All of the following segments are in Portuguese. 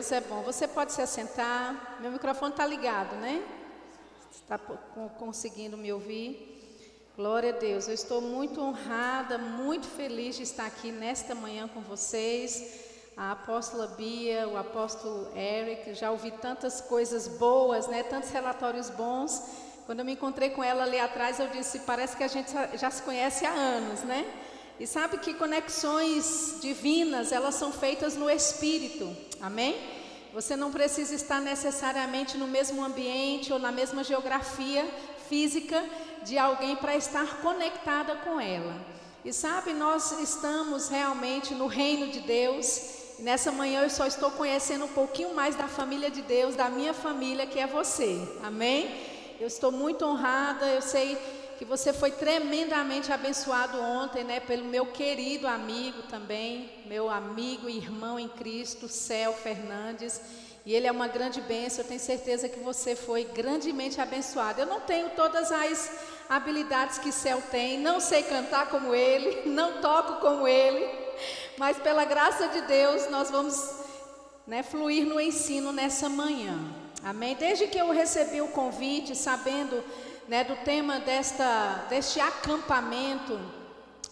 Deus é bom. Você pode se assentar. Meu microfone está ligado, né? Está conseguindo me ouvir? Glória a Deus. Eu estou muito honrada, muito feliz de estar aqui nesta manhã com vocês. A apóstola Bia, o apóstolo Eric, já ouvi tantas coisas boas, né? Tantos relatórios bons. Quando eu me encontrei com ela ali atrás, eu disse: parece que a gente já se conhece há anos, né? E sabe que conexões divinas, elas são feitas no espírito. Amém? Você não precisa estar necessariamente no mesmo ambiente ou na mesma geografia física de alguém para estar conectada com ela. E sabe, nós estamos realmente no reino de Deus. E nessa manhã eu só estou conhecendo um pouquinho mais da família de Deus, da minha família, que é você. Amém? Eu estou muito honrada, eu sei que você foi tremendamente abençoado ontem, né, pelo meu querido amigo também, meu amigo e irmão em Cristo, Céu Fernandes. E ele é uma grande bênção, eu tenho certeza que você foi grandemente abençoado. Eu não tenho todas as habilidades que Céu tem, não sei cantar como ele, não toco como ele, mas pela graça de Deus nós vamos né, fluir no ensino nessa manhã. Amém? Desde que eu recebi o convite, sabendo né, do tema desta, deste acampamento,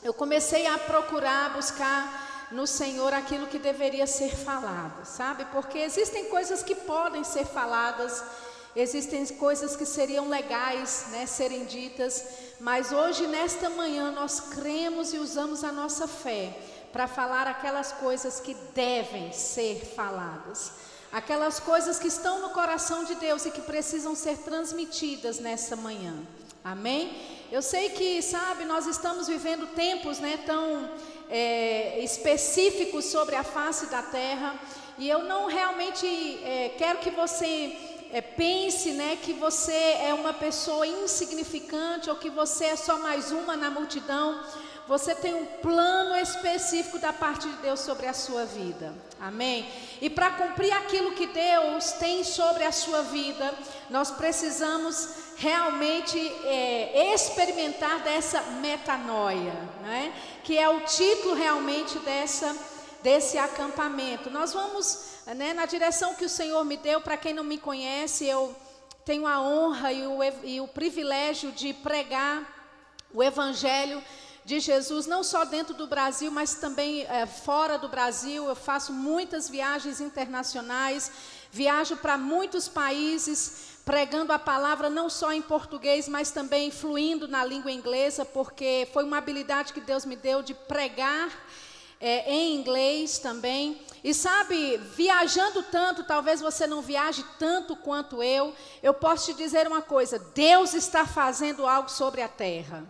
eu comecei a procurar, buscar no Senhor aquilo que deveria ser falado, sabe? Porque existem coisas que podem ser faladas, existem coisas que seriam legais, né, serem ditas, mas hoje, nesta manhã, nós cremos e usamos a nossa fé para falar aquelas coisas que devem ser faladas aquelas coisas que estão no coração de Deus e que precisam ser transmitidas nessa manhã. Amém? Eu sei que, sabe, nós estamos vivendo tempos né, tão é, específicos sobre a face da terra, e eu não realmente é, quero que você é, pense né, que você é uma pessoa insignificante ou que você é só mais uma na multidão. Você tem um plano específico da parte de Deus sobre a sua vida. Amém? E para cumprir aquilo que Deus tem sobre a sua vida, nós precisamos realmente é, experimentar dessa metanoia, né? que é o título realmente dessa, desse acampamento. Nós vamos né, na direção que o Senhor me deu, para quem não me conhece, eu tenho a honra e o, e o privilégio de pregar o Evangelho de Jesus, não só dentro do Brasil, mas também é, fora do Brasil. Eu faço muitas viagens internacionais, viajo para muitos países pregando a palavra não só em português, mas também fluindo na língua inglesa, porque foi uma habilidade que Deus me deu de pregar é, em inglês também. E sabe, viajando tanto, talvez você não viaje tanto quanto eu, eu posso te dizer uma coisa: Deus está fazendo algo sobre a terra.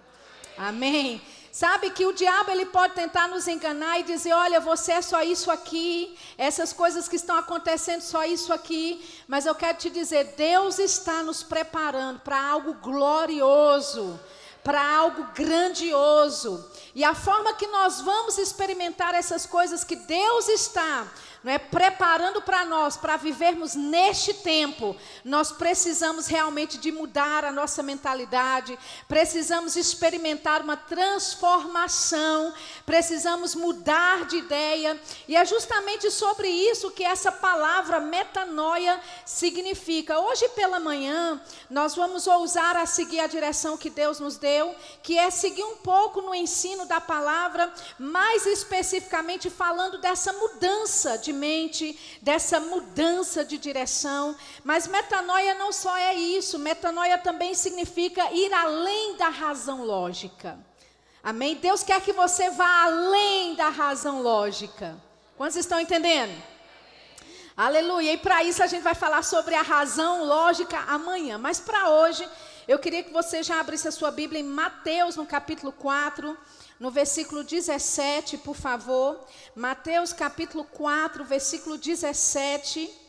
Amém. Sabe que o diabo ele pode tentar nos enganar e dizer, olha, você é só isso aqui, essas coisas que estão acontecendo só isso aqui, mas eu quero te dizer, Deus está nos preparando para algo glorioso, para algo grandioso. E a forma que nós vamos experimentar essas coisas que Deus está não é preparando para nós, para vivermos neste tempo, nós precisamos realmente de mudar a nossa mentalidade, precisamos experimentar uma transformação, precisamos mudar de ideia, e é justamente sobre isso que essa palavra metanoia significa. Hoje pela manhã, nós vamos ousar a seguir a direção que Deus nos deu, que é seguir um pouco no ensino da palavra, mais especificamente falando dessa mudança de mente, dessa mudança de direção. Mas metanoia não só é isso, metanoia também significa ir além da razão lógica. Amém? Deus quer que você vá além da razão lógica. Quantos estão entendendo? Aleluia. E para isso a gente vai falar sobre a razão lógica amanhã. Mas para hoje, eu queria que você já abrisse a sua Bíblia em Mateus, no capítulo 4 no versículo 17, por favor. Mateus capítulo 4, versículo 17.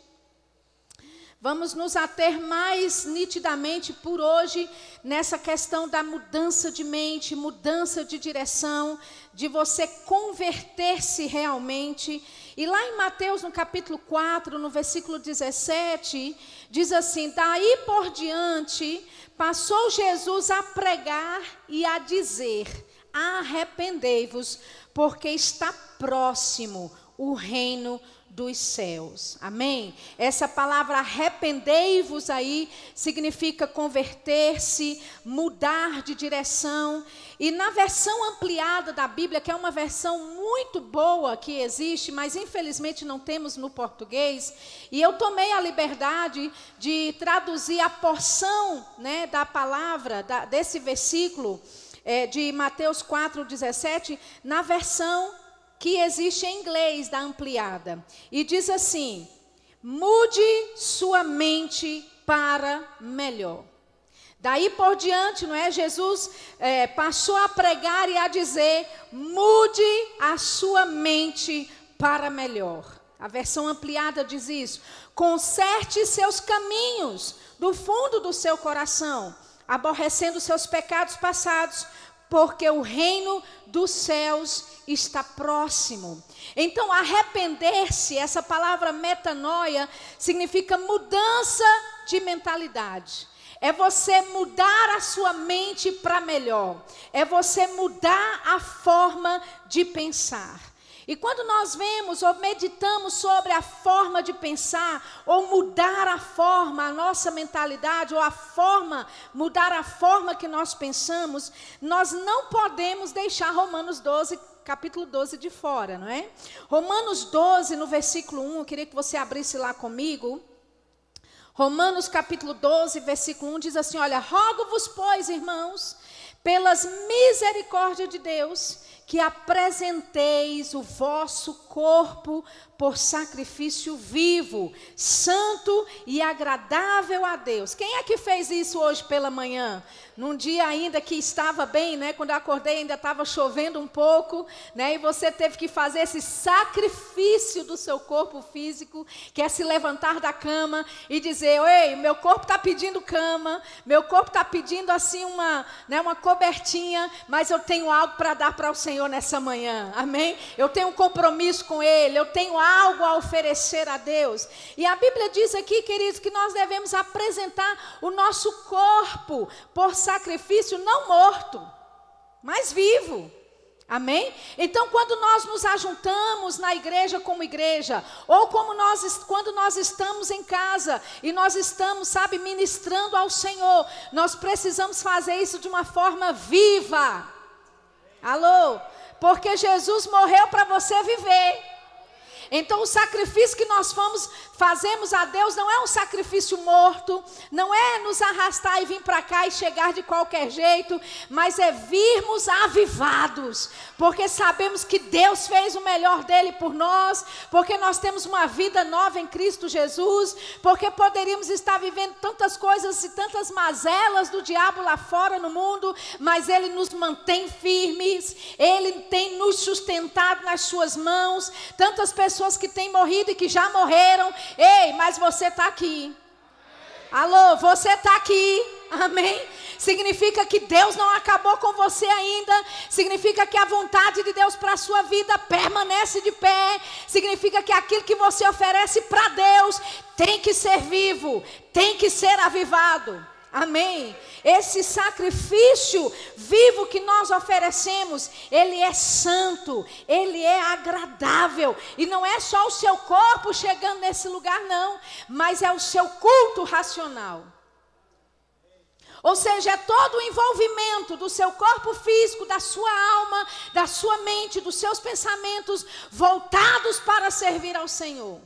Vamos nos ater mais nitidamente por hoje nessa questão da mudança de mente, mudança de direção, de você converter-se realmente. E lá em Mateus, no capítulo 4, no versículo 17, diz assim: Daí por diante, passou Jesus a pregar e a dizer: arrependei-vos, porque está próximo o reino dos céus. Amém? Essa palavra arrependei-vos aí significa converter-se, mudar de direção. E na versão ampliada da Bíblia, que é uma versão muito boa que existe, mas infelizmente não temos no português, e eu tomei a liberdade de traduzir a porção né, da palavra, da, desse versículo é, de Mateus 4,17, na versão que existe em inglês da ampliada. E diz assim: mude sua mente para melhor. Daí por diante, não é? Jesus é, passou a pregar e a dizer: mude a sua mente para melhor. A versão ampliada diz isso. Conserte seus caminhos do fundo do seu coração, aborrecendo seus pecados passados, porque o reino dos céus está próximo. Então, arrepender-se, essa palavra metanoia, significa mudança de mentalidade. É você mudar a sua mente para melhor. É você mudar a forma de pensar. E quando nós vemos ou meditamos sobre a forma de pensar, ou mudar a forma, a nossa mentalidade, ou a forma, mudar a forma que nós pensamos, nós não podemos deixar Romanos 12, capítulo 12 de fora, não é? Romanos 12, no versículo 1, eu queria que você abrisse lá comigo. Romanos capítulo 12, versículo 1 diz assim: Olha, rogo-vos, pois, irmãos, pelas misericórdias de Deus, que apresenteis o vosso corpo por sacrifício vivo, santo e agradável a Deus. Quem é que fez isso hoje pela manhã? Num dia ainda que estava bem, né? Quando eu acordei ainda estava chovendo um pouco, né? E você teve que fazer esse sacrifício do seu corpo físico, que é se levantar da cama e dizer: "Ei, meu corpo está pedindo cama, meu corpo está pedindo assim uma, né, uma cobertinha, mas eu tenho algo para dar para o Senhor nessa manhã". Amém? Eu tenho um compromisso com ele, eu tenho algo a oferecer a Deus. E a Bíblia diz aqui, queridos, que nós devemos apresentar o nosso corpo por sacrifício não morto, mas vivo. Amém? Então, quando nós nos ajuntamos na igreja como igreja, ou como nós, quando nós estamos em casa e nós estamos, sabe, ministrando ao Senhor, nós precisamos fazer isso de uma forma viva. Alô? Porque Jesus morreu para você viver. Então, o sacrifício que nós fomos, fazemos a Deus não é um sacrifício morto, não é nos arrastar e vir para cá e chegar de qualquer jeito, mas é virmos avivados, porque sabemos que Deus fez o melhor dele por nós, porque nós temos uma vida nova em Cristo Jesus, porque poderíamos estar vivendo tantas coisas e tantas mazelas do diabo lá fora no mundo, mas ele nos mantém firmes, ele tem nos sustentado nas suas mãos. Tantas pessoas que têm morrido e que já morreram. Ei, mas você está aqui. Alô, você está aqui. Amém? Significa que Deus não acabou com você ainda. Significa que a vontade de Deus para a sua vida permanece de pé. Significa que aquilo que você oferece para Deus tem que ser vivo, tem que ser avivado. Amém. Esse sacrifício vivo que nós oferecemos, ele é santo, ele é agradável. E não é só o seu corpo chegando nesse lugar, não, mas é o seu culto racional. Ou seja, é todo o envolvimento do seu corpo físico, da sua alma, da sua mente, dos seus pensamentos voltados para servir ao Senhor.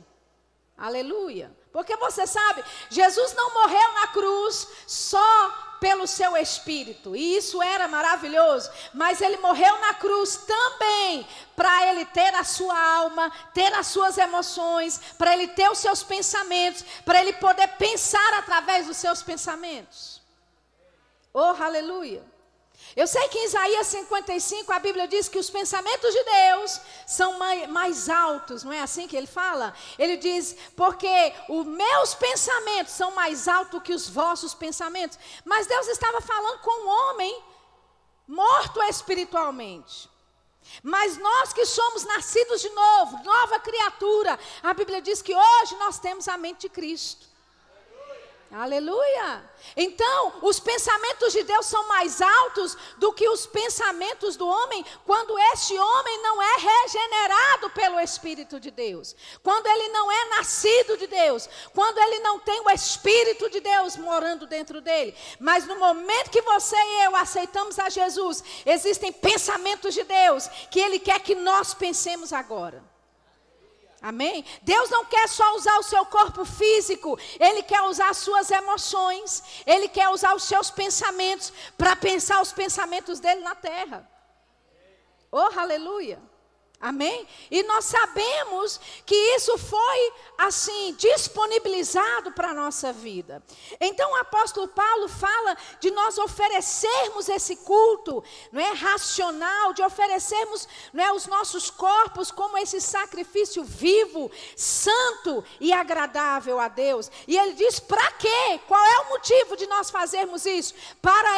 Aleluia. Porque você sabe, Jesus não morreu na cruz só pelo seu espírito, e isso era maravilhoso, mas ele morreu na cruz também para ele ter a sua alma, ter as suas emoções, para ele ter os seus pensamentos, para ele poder pensar através dos seus pensamentos. Oh, aleluia. Eu sei que em Isaías 55 a Bíblia diz que os pensamentos de Deus são mais, altos, não é assim que ele fala? Ele diz, porque os meus pensamentos são mais altos que os vossos pensamentos. Mas Deus estava falando com um homem morto espiritualmente. Mas nós que somos nascidos de novo, nova criatura, a Bíblia diz que hoje nós temos a mente de Cristo. Aleluia! Então, os pensamentos de Deus são mais altos do que os pensamentos do homem quando este homem não é regenerado pelo Espírito de Deus, quando ele não é nascido de Deus, quando ele não tem o Espírito de Deus morando dentro dele. Mas no momento que você e eu aceitamos a Jesus, existem pensamentos de Deus que ele quer que nós pensemos agora. Amém? Deus não quer só usar o seu corpo físico, Ele quer usar as suas emoções, Ele quer usar os seus pensamentos para pensar os pensamentos dele na terra. Oh, aleluia! Amém? E nós sabemos que isso foi assim disponibilizado para a nossa vida. Então o apóstolo Paulo fala de nós oferecermos esse culto, não é racional, de oferecermos, não é os nossos corpos como esse sacrifício vivo, santo e agradável a Deus. E ele diz: "Para quê? Qual é o motivo de nós fazermos isso? Para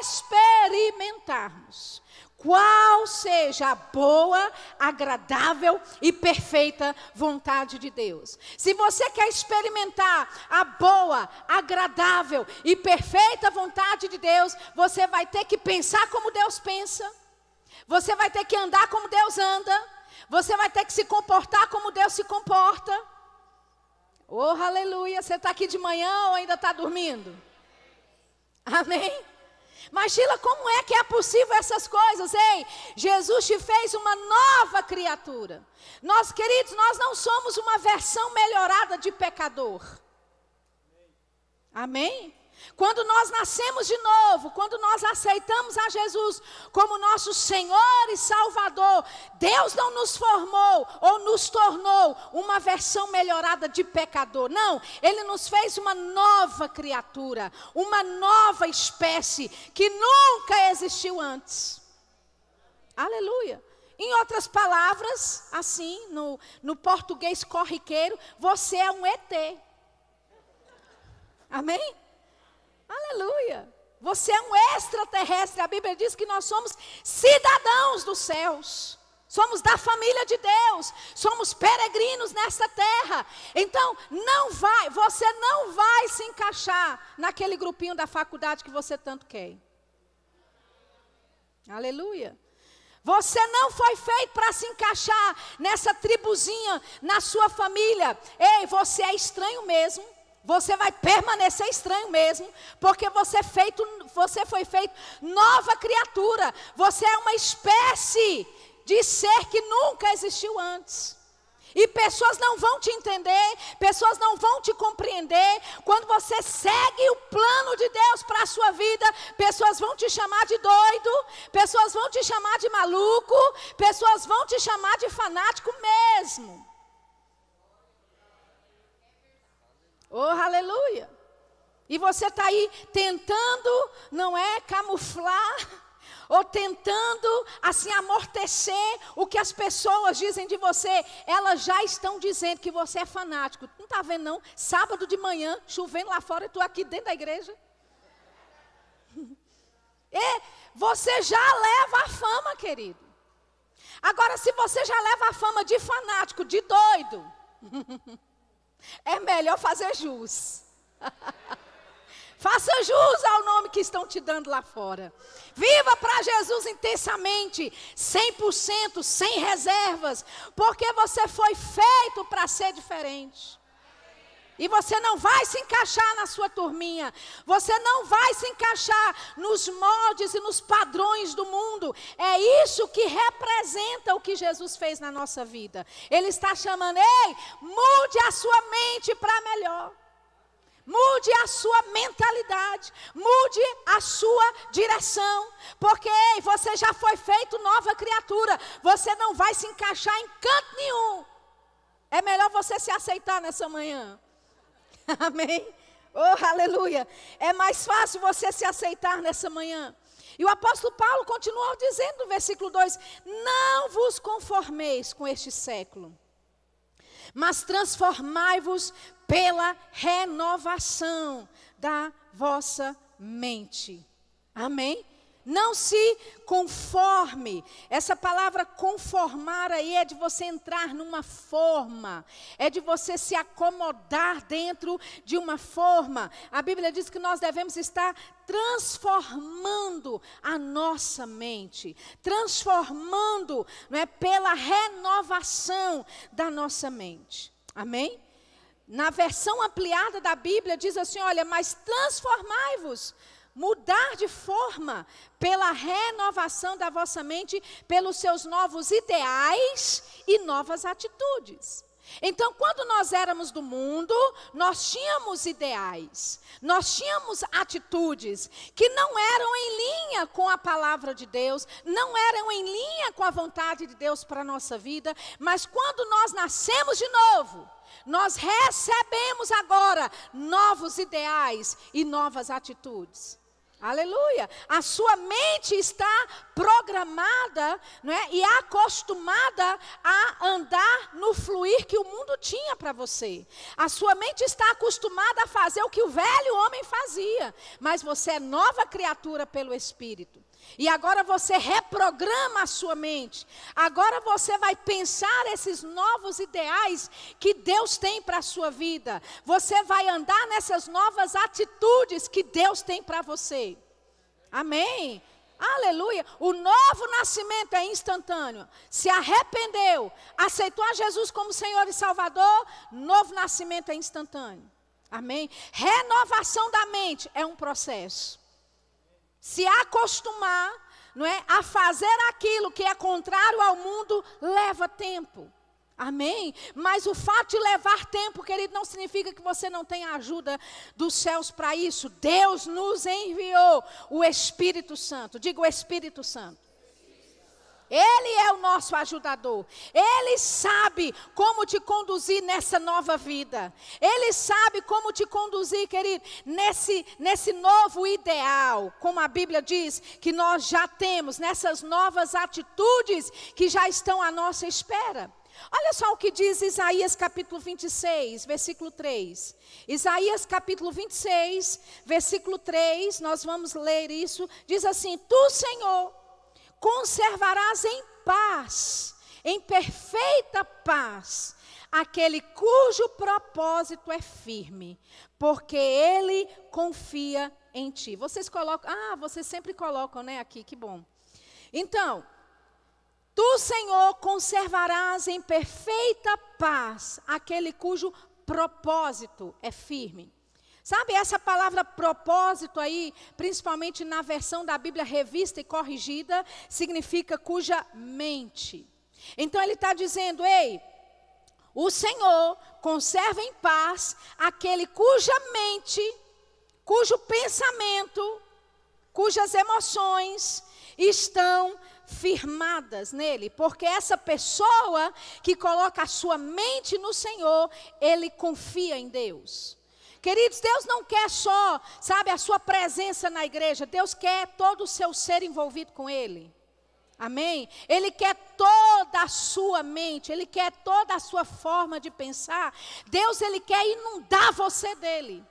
experimentarmos qual seja a boa, agradável e perfeita vontade de Deus. Se você quer experimentar a boa, agradável e perfeita vontade de Deus, você vai ter que pensar como Deus pensa, você vai ter que andar como Deus anda, você vai ter que se comportar como Deus se comporta. Oh, aleluia! Você está aqui de manhã ou ainda está dormindo? Amém? Sheila, como é que é possível essas coisas? Ei, Jesus te fez uma nova criatura. Nós, queridos, nós não somos uma versão melhorada de pecador. Amém? Quando nós nascemos de novo, quando nós aceitamos a Jesus como nosso Senhor e Salvador, Deus não nos formou ou nos tornou uma versão melhorada de pecador. Não, Ele nos fez uma nova criatura, uma nova espécie que nunca existiu antes. Aleluia. Em outras palavras, assim, no, no português corriqueiro, você é um ET. Amém? Aleluia. Você é um extraterrestre. A Bíblia diz que nós somos cidadãos dos céus. Somos da família de Deus, somos peregrinos nessa terra. Então, não vai, você não vai se encaixar naquele grupinho da faculdade que você tanto quer. Aleluia. Você não foi feito para se encaixar nessa tribuzinha na sua família. Ei, você é estranho mesmo. Você vai permanecer estranho mesmo, porque você, é feito, você foi feito nova criatura. Você é uma espécie de ser que nunca existiu antes. E pessoas não vão te entender, pessoas não vão te compreender. Quando você segue o plano de Deus para a sua vida, pessoas vão te chamar de doido, pessoas vão te chamar de maluco, pessoas vão te chamar de fanático mesmo. Oh, aleluia! E você está aí tentando, não é, camuflar, ou tentando, assim, amortecer o que as pessoas dizem de você. Elas já estão dizendo que você é fanático. Não está vendo, não? Sábado de manhã, chovendo lá fora, e tu aqui dentro da igreja. E você já leva a fama, querido. Agora, se você já leva a fama de fanático, de doido. É melhor fazer jus. Faça jus ao nome que estão te dando lá fora. Viva para Jesus intensamente, 100%, sem reservas, porque você foi feito para ser diferente. E você não vai se encaixar na sua turminha. Você não vai se encaixar nos moldes e nos padrões do mundo. É isso que representa o que Jesus fez na nossa vida. Ele está chamando, ei, mude a sua mente para melhor. Mude a sua mentalidade, mude a sua direção, porque ei, você já foi feito nova criatura, você não vai se encaixar em canto nenhum. É melhor você se aceitar nessa manhã. Amém? Oh, aleluia. É mais fácil você se aceitar nessa manhã. E o apóstolo Paulo continua dizendo no versículo 2: Não vos conformeis com este século, mas transformai-vos pela renovação da vossa mente. Amém? Não se conforme. Essa palavra conformar aí é de você entrar numa forma, é de você se acomodar dentro de uma forma. A Bíblia diz que nós devemos estar transformando a nossa mente, transformando, não é, pela renovação da nossa mente. Amém? Na versão ampliada da Bíblia diz assim: olha, mas transformai-vos mudar de forma pela renovação da vossa mente, pelos seus novos ideais e novas atitudes. Então, quando nós éramos do mundo, nós tínhamos ideais, nós tínhamos atitudes que não eram em linha com a palavra de Deus, não eram em linha com a vontade de Deus para a nossa vida, mas quando nós nascemos de novo, nós recebemos agora novos ideais e novas atitudes. Aleluia. A sua mente está programada não é, e acostumada a andar no fluir que o mundo tinha para você. A sua mente está acostumada a fazer o que o velho homem fazia. Mas você é nova criatura pelo Espírito. E agora você reprograma a sua mente. Agora você vai pensar esses novos ideais que Deus tem para a sua vida. Você vai andar nessas novas atitudes que Deus tem para você. Amém. Aleluia. O novo nascimento é instantâneo. Se arrependeu, aceitou a Jesus como Senhor e Salvador, novo nascimento é instantâneo. Amém. Renovação da mente é um processo se acostumar, não é, a fazer aquilo que é contrário ao mundo leva tempo. Amém? Mas o fato de levar tempo, querido, não significa que você não tenha ajuda dos céus para isso. Deus nos enviou o Espírito Santo. Diga o Espírito Santo. Ele é o nosso ajudador. Ele sabe como te conduzir nessa nova vida. Ele sabe como te conduzir, querido, nesse, nesse novo ideal. Como a Bíblia diz que nós já temos, nessas novas atitudes que já estão à nossa espera. Olha só o que diz Isaías capítulo 26, versículo 3. Isaías capítulo 26, versículo 3, nós vamos ler isso. Diz assim: Tu, Senhor, conservarás em paz, em perfeita paz, aquele cujo propósito é firme, porque ele confia em ti. Vocês colocam, ah, vocês sempre colocam, né, aqui, que bom. Então, tu, Senhor, conservarás em perfeita paz aquele cujo propósito é firme. Sabe, essa palavra propósito aí, principalmente na versão da Bíblia revista e corrigida, significa cuja mente. Então ele está dizendo, ei, o Senhor conserva em paz aquele cuja mente, cujo pensamento, cujas emoções estão firmadas nele, porque essa pessoa que coloca a sua mente no Senhor, ele confia em Deus. Queridos, Deus não quer só, sabe, a sua presença na igreja, Deus quer todo o seu ser envolvido com Ele. Amém? Ele quer toda a sua mente, Ele quer toda a sua forma de pensar. Deus, Ele quer inundar você dele.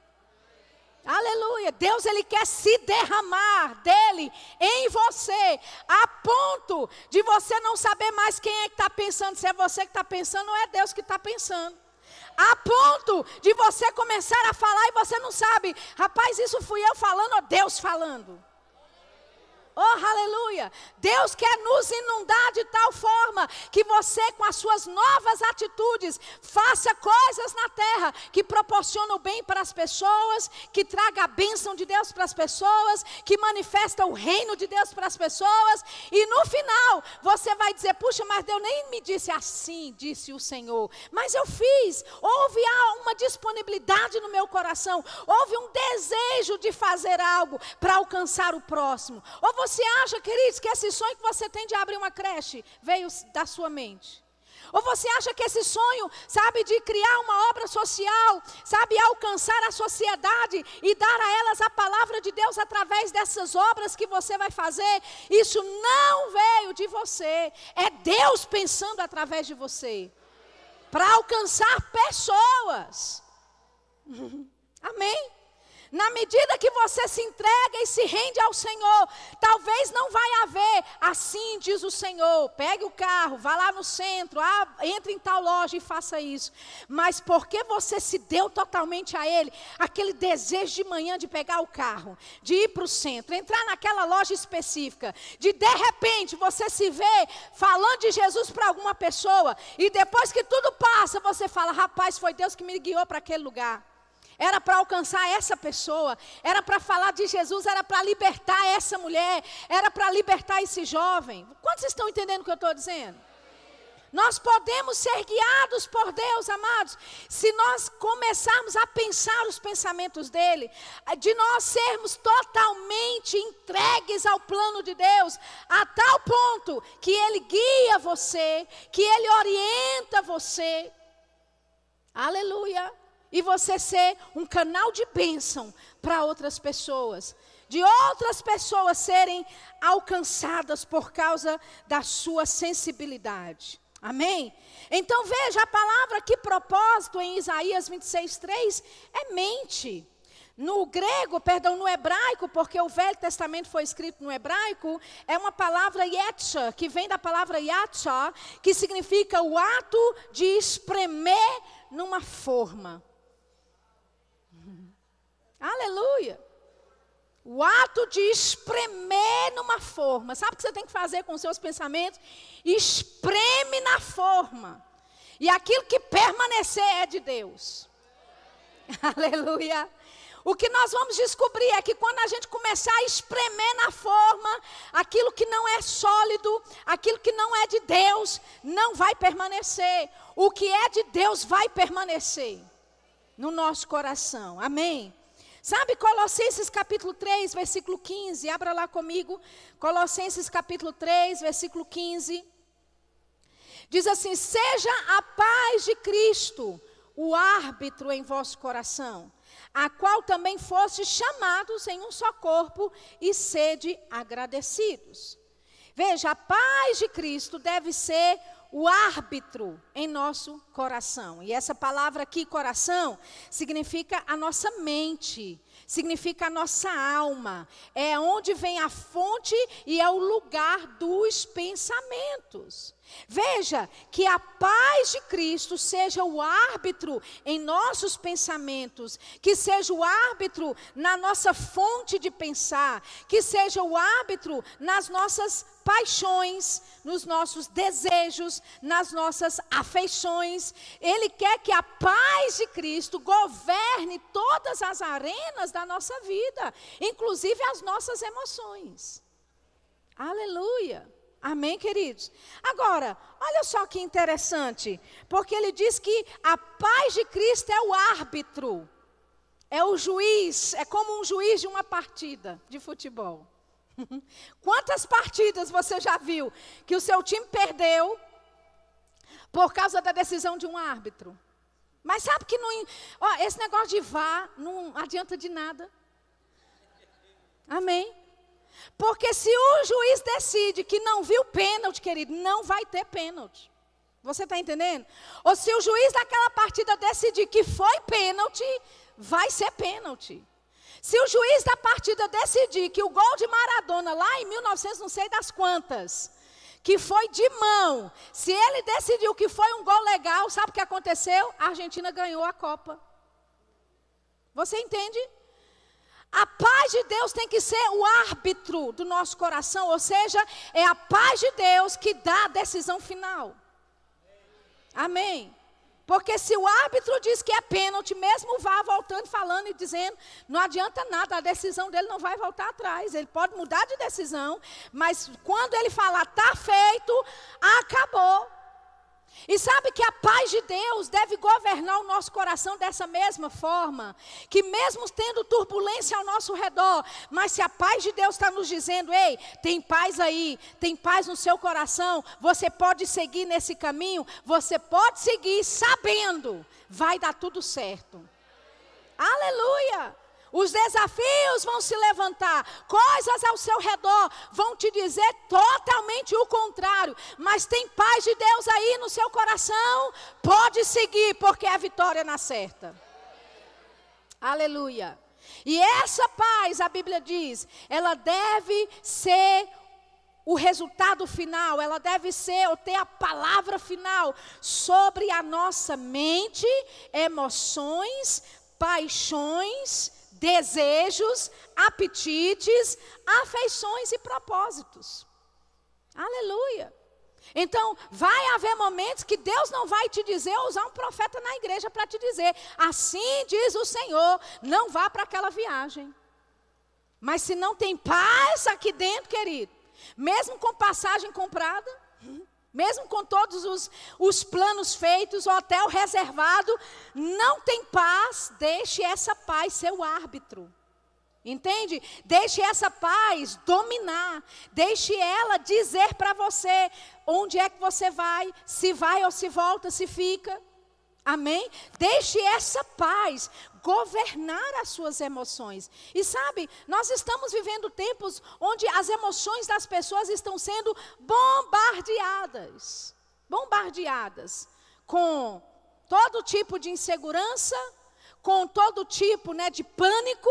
Aleluia. Deus ele quer se derramar dele em você, a ponto de você não saber mais quem é que está pensando, se é você que está pensando ou é Deus que está pensando a ponto de você começar a falar e você não sabe, rapaz, isso fui eu falando ou Deus falando? Oh, aleluia! Deus quer nos inundar de tal forma que você, com as suas novas atitudes, faça coisas na terra que proporcionam o bem para as pessoas, que traga a bênção de Deus para as pessoas, que manifesta o reino de Deus para as pessoas, e no final você vai dizer: puxa, mas Deus nem me disse assim, disse o Senhor, mas eu fiz. Houve uma disponibilidade no meu coração, houve um desejo de fazer algo para alcançar o próximo. Ou você acha, queridos, que esse sonho que você tem de abrir uma creche veio da sua mente? Ou você acha que esse sonho, sabe, de criar uma obra social, sabe, alcançar a sociedade e dar a elas a palavra de Deus através dessas obras que você vai fazer, isso não veio de você, é Deus pensando através de você, para alcançar pessoas. Amém? Na medida que você se entrega e se rende ao Senhor, talvez não vai haver, assim diz o Senhor, pegue o carro, vá lá no centro, ah, entre em tal loja e faça isso. Mas porque você se deu totalmente a Ele, aquele desejo de manhã de pegar o carro, de ir para o centro, entrar naquela loja específica, de de repente você se vê falando de Jesus para alguma pessoa, e depois que tudo passa, você fala: rapaz, foi Deus que me guiou para aquele lugar era para alcançar essa pessoa, era para falar de Jesus, era para libertar essa mulher, era para libertar esse jovem. Quantos estão entendendo o que eu estou dizendo? Nós podemos ser guiados por Deus, amados, se nós começarmos a pensar os pensamentos dele, de nós sermos totalmente entregues ao plano de Deus, a tal ponto que ele guia você, que ele orienta você. Aleluia e você ser um canal de bênção para outras pessoas. De outras pessoas serem alcançadas por causa da sua sensibilidade. Amém? Então veja a palavra que propósito em Isaías 26, 3 é mente. No grego, perdão, no hebraico, porque o Velho Testamento foi escrito no hebraico, é uma palavra yetcha, que vem da palavra yatcha, que significa o ato de espremer numa forma. Aleluia. O ato de espremer numa forma. Sabe o que você tem que fazer com os seus pensamentos? Espreme na forma. E aquilo que permanecer é de Deus. Aleluia. O que nós vamos descobrir é que quando a gente começar a espremer na forma, aquilo que não é sólido, aquilo que não é de Deus, não vai permanecer. O que é de Deus vai permanecer no nosso coração. Amém? Sabe Colossenses capítulo 3, versículo 15? Abra lá comigo. Colossenses capítulo 3, versículo 15. Diz assim: Seja a paz de Cristo o árbitro em vosso coração, a qual também foste chamados em um só corpo, e sede agradecidos. Veja, a paz de Cristo deve ser o árbitro em nosso coração. E essa palavra aqui, coração, significa a nossa mente, significa a nossa alma. É onde vem a fonte e é o lugar dos pensamentos. Veja que a paz de Cristo seja o árbitro em nossos pensamentos, que seja o árbitro na nossa fonte de pensar, que seja o árbitro nas nossas paixões, nos nossos desejos, nas nossas afeições. Ele quer que a paz de Cristo governe todas as arenas da nossa vida, inclusive as nossas emoções. Aleluia. Amém, queridos? Agora, olha só que interessante, porque ele diz que a paz de Cristo é o árbitro, é o juiz, é como um juiz de uma partida de futebol. Quantas partidas você já viu que o seu time perdeu por causa da decisão de um árbitro? Mas sabe que não, ó, esse negócio de vá não adianta de nada. Amém? Porque se o juiz decide que não viu pênalti, querido, não vai ter pênalti. Você está entendendo? Ou se o juiz daquela partida decidir que foi pênalti, vai ser pênalti. Se o juiz da partida decidir que o gol de Maradona, lá em 1900, não sei das quantas, que foi de mão, se ele decidiu que foi um gol legal, sabe o que aconteceu? A Argentina ganhou a Copa. Você entende? A paz de Deus tem que ser o árbitro do nosso coração, ou seja, é a paz de Deus que dá a decisão final. Amém. Porque se o árbitro diz que é pênalti, mesmo vá voltando, falando e dizendo, não adianta nada, a decisão dele não vai voltar atrás. Ele pode mudar de decisão, mas quando ele falar, está feito, acabou. E sabe que a paz de Deus deve governar o nosso coração dessa mesma forma, que mesmo tendo turbulência ao nosso redor, mas se a paz de Deus está nos dizendo, ei, tem paz aí, tem paz no seu coração, você pode seguir nesse caminho, você pode seguir sabendo, vai dar tudo certo. Aleluia! Os desafios vão se levantar, coisas ao seu redor vão te dizer totalmente o contrário, mas tem paz de Deus aí no seu coração, pode seguir, porque a vitória na certa. Aleluia. E essa paz, a Bíblia diz, ela deve ser o resultado final, ela deve ser ou ter a palavra final sobre a nossa mente, emoções, paixões, desejos, apetites, afeições e propósitos. Aleluia. Então, vai haver momentos que Deus não vai te dizer, usar um profeta na igreja para te dizer, assim diz o Senhor, não vá para aquela viagem. Mas se não tem paz aqui dentro, querido, mesmo com passagem comprada, mesmo com todos os, os planos feitos, o hotel reservado, não tem paz, deixe essa paz ser o árbitro. Entende? Deixe essa paz dominar. Deixe ela dizer para você onde é que você vai, se vai ou se volta, se fica. Amém? Deixe essa paz governar as suas emoções. E sabe, nós estamos vivendo tempos onde as emoções das pessoas estão sendo bombardeadas bombardeadas com todo tipo de insegurança, com todo tipo né, de pânico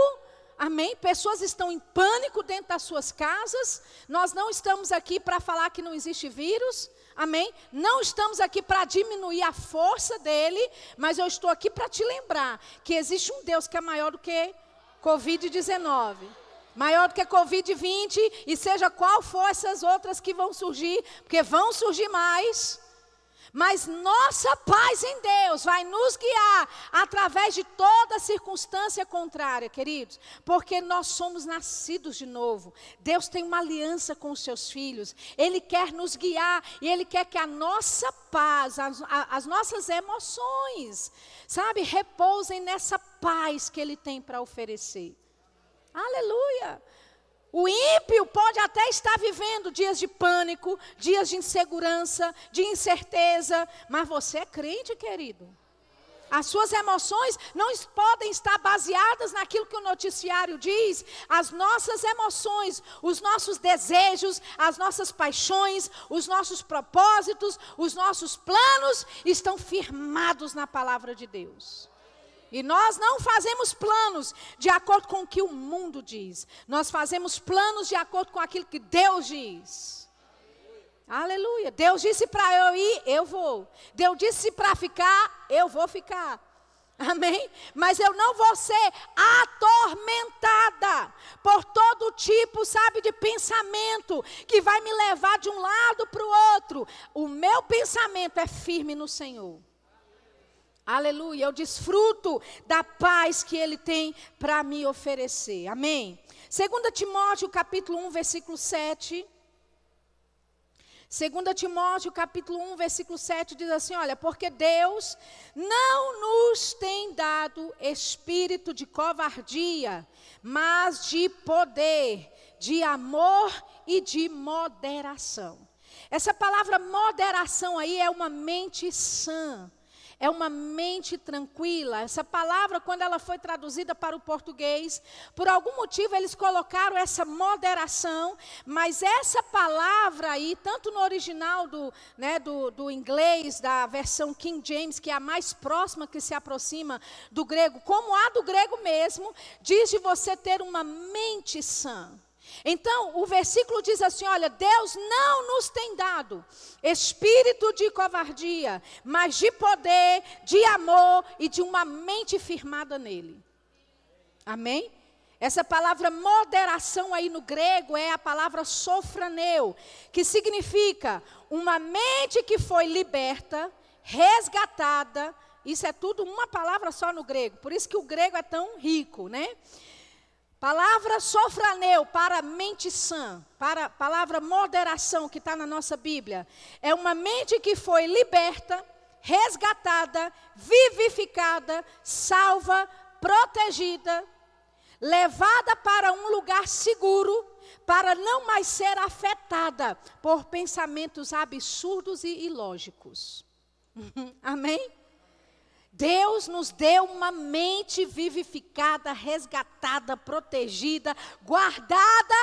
Amém? Pessoas estão em pânico dentro das suas casas. Nós não estamos aqui para falar que não existe vírus. Amém? Não estamos aqui para diminuir a força dele, mas eu estou aqui para te lembrar que existe um Deus que é maior do que Covid-19. Maior do que Covid-20 e seja qual for essas outras que vão surgir, porque vão surgir mais. Mas nossa paz em Deus vai nos guiar através de toda circunstância contrária, queridos, porque nós somos nascidos de novo. Deus tem uma aliança com os seus filhos. Ele quer nos guiar e Ele quer que a nossa paz, as, as nossas emoções, sabe, repousem nessa paz que Ele tem para oferecer. Aleluia! O ímpio pode até estar vivendo dias de pânico, dias de insegurança, de incerteza, mas você é crente, querido. As suas emoções não podem estar baseadas naquilo que o noticiário diz. As nossas emoções, os nossos desejos, as nossas paixões, os nossos propósitos, os nossos planos estão firmados na palavra de Deus. E nós não fazemos planos de acordo com o que o mundo diz. Nós fazemos planos de acordo com aquilo que Deus diz. Aleluia. Deus disse para eu ir, eu vou. Deus disse para ficar, eu vou ficar. Amém? Mas eu não vou ser atormentada por todo tipo, sabe, de pensamento que vai me levar de um lado para o outro. O meu pensamento é firme no Senhor. Aleluia. Eu desfruto da paz que Ele tem para me oferecer. Amém. 2 Timóteo capítulo 1, versículo 7. 2 Timóteo capítulo 1, versículo 7 diz assim: Olha, porque Deus não nos tem dado espírito de covardia, mas de poder, de amor e de moderação. Essa palavra moderação aí é uma mente sã é uma mente tranquila. Essa palavra, quando ela foi traduzida para o português, por algum motivo eles colocaram essa moderação, mas essa palavra aí, tanto no original do, né, do, do inglês, da versão King James, que é a mais próxima que se aproxima do grego, como a do grego mesmo, diz de você ter uma mente sã. Então, o versículo diz assim: olha, Deus não nos tem dado espírito de covardia, mas de poder, de amor e de uma mente firmada nele. Amém? Essa palavra moderação aí no grego é a palavra sofraneu, que significa uma mente que foi liberta, resgatada. Isso é tudo uma palavra só no grego. Por isso que o grego é tão rico, né? Palavra sofraneu para mente sã, para palavra moderação que está na nossa Bíblia. É uma mente que foi liberta, resgatada, vivificada, salva, protegida, levada para um lugar seguro, para não mais ser afetada por pensamentos absurdos e ilógicos. Amém? Deus nos deu uma mente vivificada, resgatada, protegida, guardada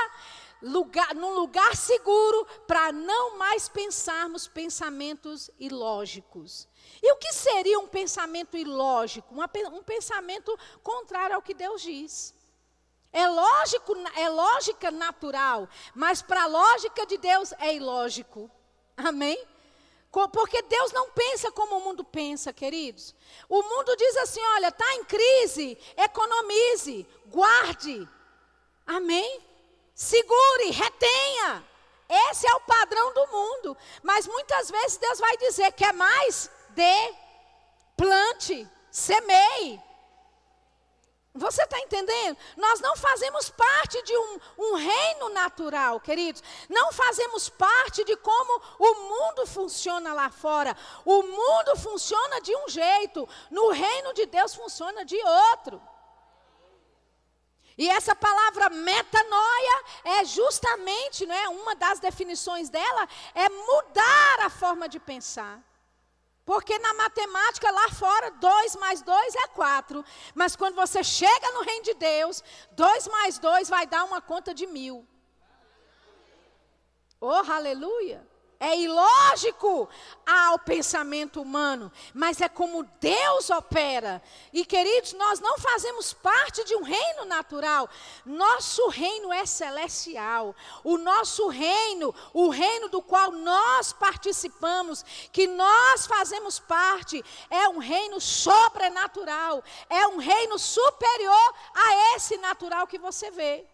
lugar, num lugar seguro para não mais pensarmos pensamentos ilógicos. E o que seria um pensamento ilógico? Um pensamento contrário ao que Deus diz. É lógico, é lógica natural, mas para a lógica de Deus é ilógico. Amém? Porque Deus não pensa como o mundo pensa, queridos. O mundo diz assim: olha, está em crise, economize, guarde. Amém? Segure, retenha. Esse é o padrão do mundo. Mas muitas vezes Deus vai dizer: quer mais? Dê, plante, semeie. Você está entendendo? Nós não fazemos parte de um, um, reino natural, queridos. Não fazemos parte de como o mundo funciona lá fora. O mundo funciona de um jeito, no reino de Deus funciona de outro. E essa palavra metanoia é justamente, não é, uma das definições dela é mudar a forma de pensar. Porque na matemática lá fora, 2 mais 2 é 4. Mas quando você chega no reino de Deus, 2 mais 2 vai dar uma conta de mil. Oh, aleluia! É ilógico ao pensamento humano, mas é como Deus opera. E queridos, nós não fazemos parte de um reino natural. Nosso reino é celestial. O nosso reino, o reino do qual nós participamos, que nós fazemos parte, é um reino sobrenatural. É um reino superior a esse natural que você vê.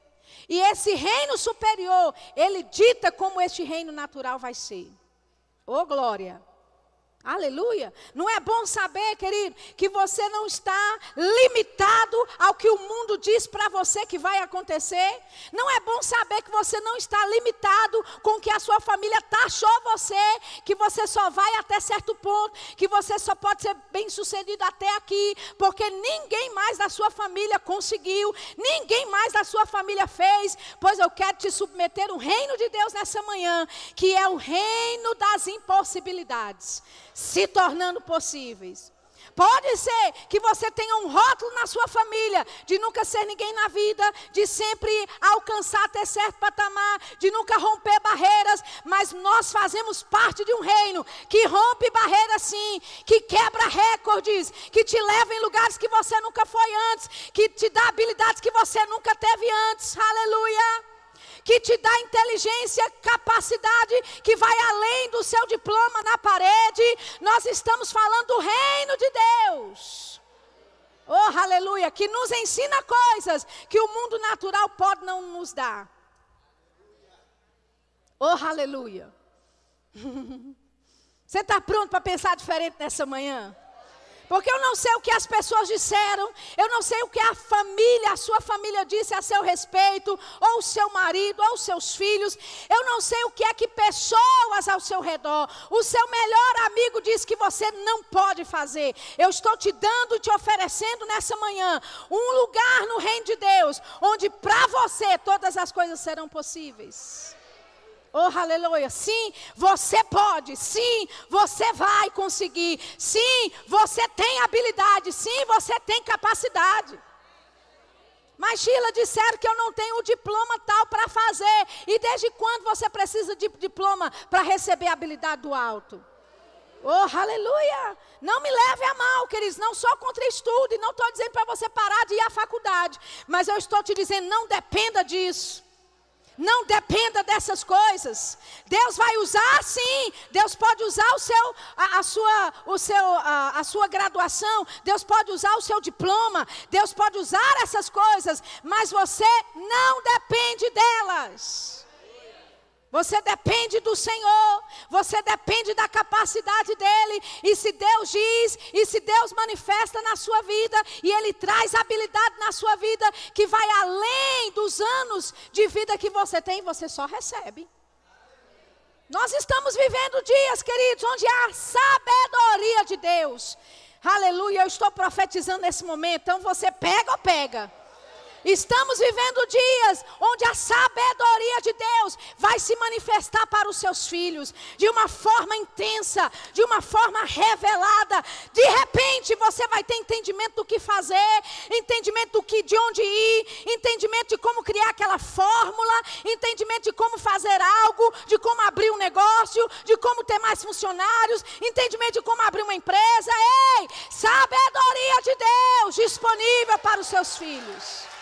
E esse reino superior, ele dita como este reino natural vai ser. Ô oh, glória! Aleluia. Não é bom saber, querido, que você não está limitado ao que o mundo diz para você que vai acontecer. Não é bom saber que você não está limitado com que a sua família taxou você, que você só vai até certo ponto, que você só pode ser bem sucedido até aqui, porque ninguém mais da sua família conseguiu, ninguém mais da sua família fez. Pois eu quero te submeter o reino de Deus nessa manhã, que é o reino das impossibilidades se tornando possíveis. Pode ser que você tenha um rótulo na sua família de nunca ser ninguém na vida, de sempre alcançar até certo patamar, de nunca romper barreiras, mas nós fazemos parte de um reino que rompe barreiras sim, que quebra recordes, que te leva em lugares que você nunca foi antes, que te dá habilidades que você nunca teve antes. Aleluia! Que te dá inteligência, capacidade, que vai além do seu diploma na parede. Nós estamos falando do reino de Deus. Oh, aleluia, que nos ensina coisas que o mundo natural pode não nos dar. Oh, aleluia. Você está pronto para pensar diferente nessa manhã? Porque eu não sei o que as pessoas disseram, eu não sei o que a família, a sua família disse a seu respeito, ou o seu marido, ou seus filhos. Eu não sei o que é que pessoas ao seu redor, o seu melhor amigo diz que você não pode fazer. Eu estou te dando, te oferecendo nessa manhã um lugar no reino de Deus, onde para você todas as coisas serão possíveis. Oh, aleluia. Sim, você pode. Sim, você vai conseguir. Sim, você tem habilidade. Sim, você tem capacidade. Mas Sheila disseram que eu não tenho o diploma tal para fazer. E desde quando você precisa de diploma para receber a habilidade do alto? Oh, aleluia! Não me leve a mal, queridos. Não sou contra estudo e não estou dizendo para você parar de ir à faculdade. Mas eu estou te dizendo, não dependa disso. Não dependa dessas coisas. Deus vai usar, sim. Deus pode usar o seu, a, a sua, o seu, a, a sua graduação. Deus pode usar o seu diploma. Deus pode usar essas coisas. Mas você não depende delas. Você depende do Senhor, você depende da capacidade dEle. E se Deus diz, e se Deus manifesta na sua vida, e Ele traz habilidade na sua vida, que vai além dos anos de vida que você tem, você só recebe. Nós estamos vivendo dias, queridos, onde há sabedoria de Deus. Aleluia, eu estou profetizando nesse momento. Então você pega ou pega? Estamos vivendo dias onde a sabedoria de Deus vai se manifestar para os seus filhos de uma forma intensa, de uma forma revelada. De repente você vai ter entendimento do que fazer, entendimento do que de onde ir, entendimento de como criar aquela fórmula, entendimento de como fazer algo, de como abrir um negócio, de como ter mais funcionários, entendimento de como abrir uma empresa. Ei, sabedoria de Deus disponível para os seus filhos.